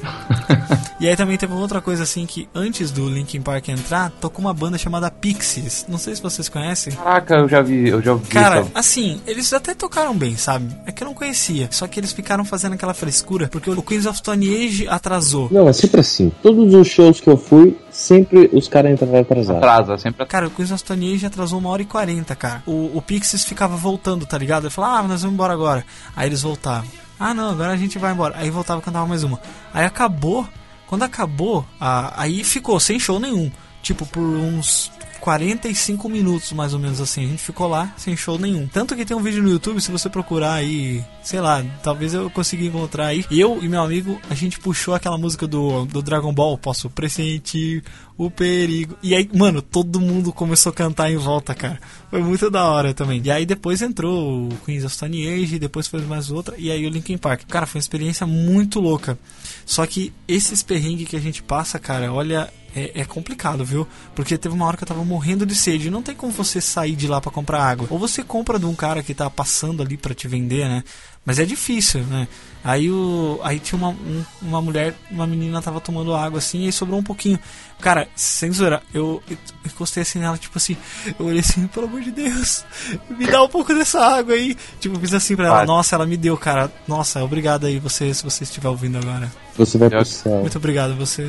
e aí também teve outra coisa assim que antes do Linkin Park entrar, tocou uma banda chamada Pixies. Não sei se vocês conhecem. caraca, eu já vi, eu já ouvi Cara, essa- assim, eles até tocaram bem, sabe? É que eu não conhecia. Só que eles ficaram fazendo aquela frescura porque o Queens of Stone Age atrasou. Não, é sempre assim. Todos os shows que eu fui, sempre os caras entravam atrasados. atrasa, sempre Cara, o Queens of Stone Age atrasou uma hora e quarenta, cara. O, o Pixies ficava voltando, tá ligado? Ele falava, ah, nós vamos embora agora. Aí eles voltavam. Ah, não, agora a gente vai embora. Aí voltava e cantava mais uma. Aí acabou. Quando acabou, a- aí ficou sem show nenhum. Tipo, por uns 45 minutos, mais ou menos assim. A gente ficou lá sem show nenhum. Tanto que tem um vídeo no YouTube, se você procurar aí, sei lá, talvez eu consiga encontrar aí. Eu e meu amigo, a gente puxou aquela música do, do Dragon Ball, posso pressentir o perigo. E aí, mano, todo mundo começou a cantar em volta, cara. Foi muito da hora também. E aí depois entrou o Queens of Stone Age, depois foi mais outra, e aí o Linkin Park. Cara, foi uma experiência muito louca. Só que esses perrengues que a gente passa, cara, olha, é, é complicado, viu? Porque teve uma hora que eu tava morrendo de sede. Não tem como você sair de lá pra comprar água. Ou você compra de um cara que tá passando ali pra te vender, né? Mas é difícil, né? Aí, o, aí tinha uma, um- uma mulher, uma menina tava tomando água assim, e aí sobrou um pouquinho. Cara, sem zoeira, eu eu encostei assim nela, tipo assim, eu olhei assim, pelo amor de Deus, me dá um pouco dessa água aí. Tipo, fiz assim pra ela, Vai. nossa, ela me deu, cara. Nossa, obrigado aí, você, se você estiver ouvindo agora. Você vai pro céu. Muito obrigado, você.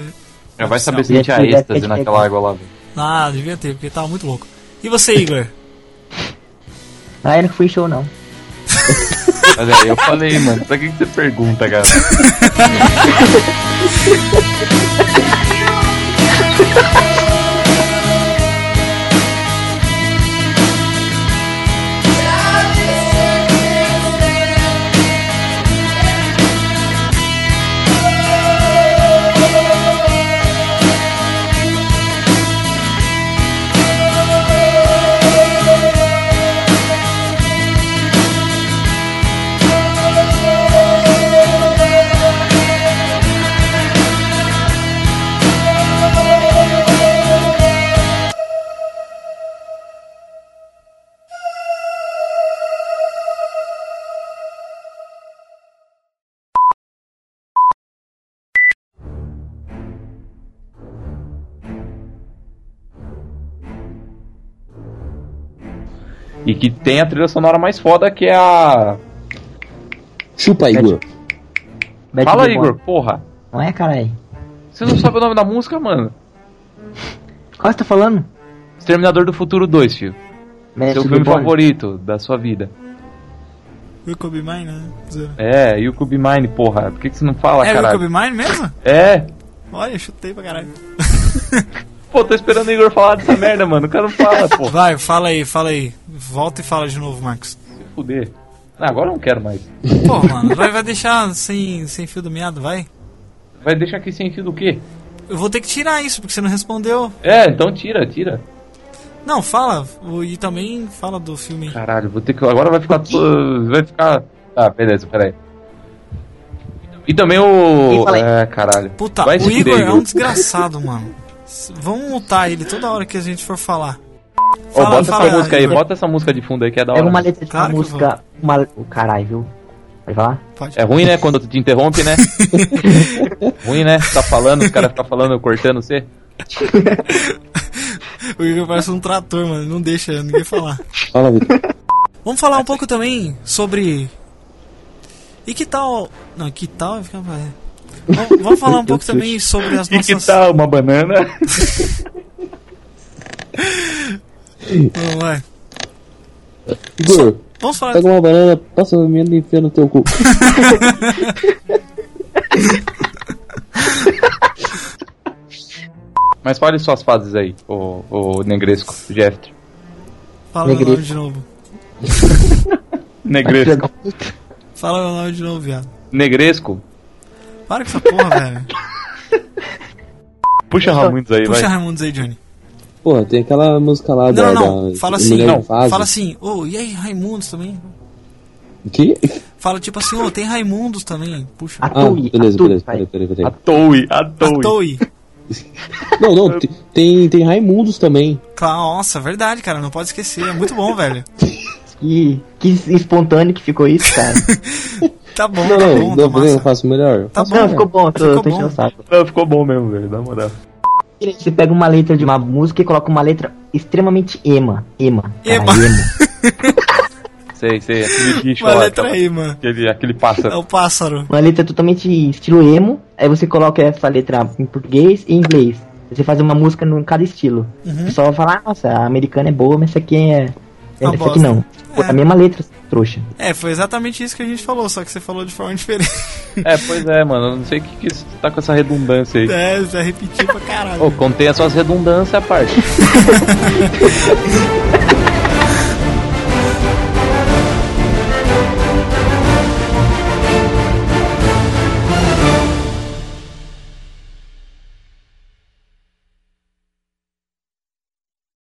já vai saber se a gente aqui, tinha êxtase daqui, naquela água lá, velho. Ah, devia ter, porque tava muito louco. E você, Igor? Ah, eu não fui show não. Mas aí eu falei, mano, pra que, que você pergunta, cara? E que tem a trilha sonora mais foda que é a. Chupa, Igor. Bad Fala, the Igor, Boy. porra. Não é, caralho? Você não sabe o nome da música, mano? Qual você tá falando? Exterminador do Futuro 2, filho. Mestre Seu do filme favorito da sua vida. You Could Be Mine, né? Zero. É, e o Cube Mine, porra. Por que, que você não fala, é You caralho? Could Be Mine mesmo? É. Olha, chutei pra caralho. Pô, tô esperando o Igor falar dessa merda, mano. O cara não fala, pô. Vai, fala aí, fala aí. Volta e fala de novo, Marcos. Se fuder. Ah, agora eu não quero mais. Pô, mano, vai, vai deixar sem, sem fio do meado, vai? Vai deixar aqui sem fio do quê? Eu vou ter que tirar isso, porque você não respondeu. É, então tira, tira. Não, fala. E também fala do filme. Caralho, vou ter que. Agora vai ficar. Vai ficar. Tá, beleza, peraí. E também o. É, caralho. Puta, Vai o Igor fuder, é um desgraçado, mano. Vamos multar ele toda hora que a gente for falar. Ô, Fala, bota fala, essa música aí, bota essa música de fundo aí que é da Pega hora. uma letra de Claro uma eu música. Uma... O caralho, viu? Pode falar? Pode. É ruim, né? Quando tu te interrompe, né? ruim, né? Tá falando, os caras ficam falando, cortando você. O Igor parece um trator, mano. Não deixa ninguém falar. Fala, Vitor. Vamos falar um pouco também sobre. E que tal. Não, que tal. é. Vamos, vamos falar um pouco também sobre as E que nossas. tal uma banana? Vamos, vai. Igor, Vamos falar. pega uma banana, passa no meio e enfia no teu cu. Mas fale suas fases aí, o, o Negresco, Jeff. Fala meu nome de novo. Negresco. Fala meu nome de novo, viado. Negresco? Para com essa porra, velho. Puxa Ramundos aí, Puxa vai. Raimundos aí, Johnny. Pô, tem aquela música lá Não, da. não, da fala assim. Não, Fase. fala assim. Ô, e aí, Raimundos também? O quê? Fala tipo assim, ô, tem Raimundos também. Puxa. Ah, Atoe, beleza, Atoe, beleza. Peraí, peraí, peraí. Atoe, Atoe. Atoe. Não, não, tem- tem, Raimundos também. Nossa, verdade, cara. Não pode esquecer. É muito bom, velho. Que, que espontâneo que ficou isso, cara. Tá bom, Não, tá não, bom, não, tá eu faço melhor. Tá bom, não, ficou bom, tô, Ficou tô bom. enchendo o saco. Não, ficou bom mesmo, velho, dá uma moral. Você pega uma letra de uma música e coloca uma letra extremamente ema. Ema. Ema. Caralho, emo. Sei, sei, aquele bicho Uma lá. letra aquela- mano. Aquele, aquele É pássaro. o pássaro. Uma letra totalmente estilo emo. Aí você coloca essa letra em português e em inglês. Você faz uma música em cada estilo. Uhum. O pessoal vai falar, nossa, a americana é boa, mas essa aqui é. Uma essa bosta. aqui não. Pô, É. A mesma letra, trouxa. É, foi exatamente isso que a gente falou, só que você falou de forma diferente. É, pois é, mano, eu não sei o que, que tá com essa redundância aí. É, você repetiu pra caralho. Ô, contei as suas redundâncias, parte.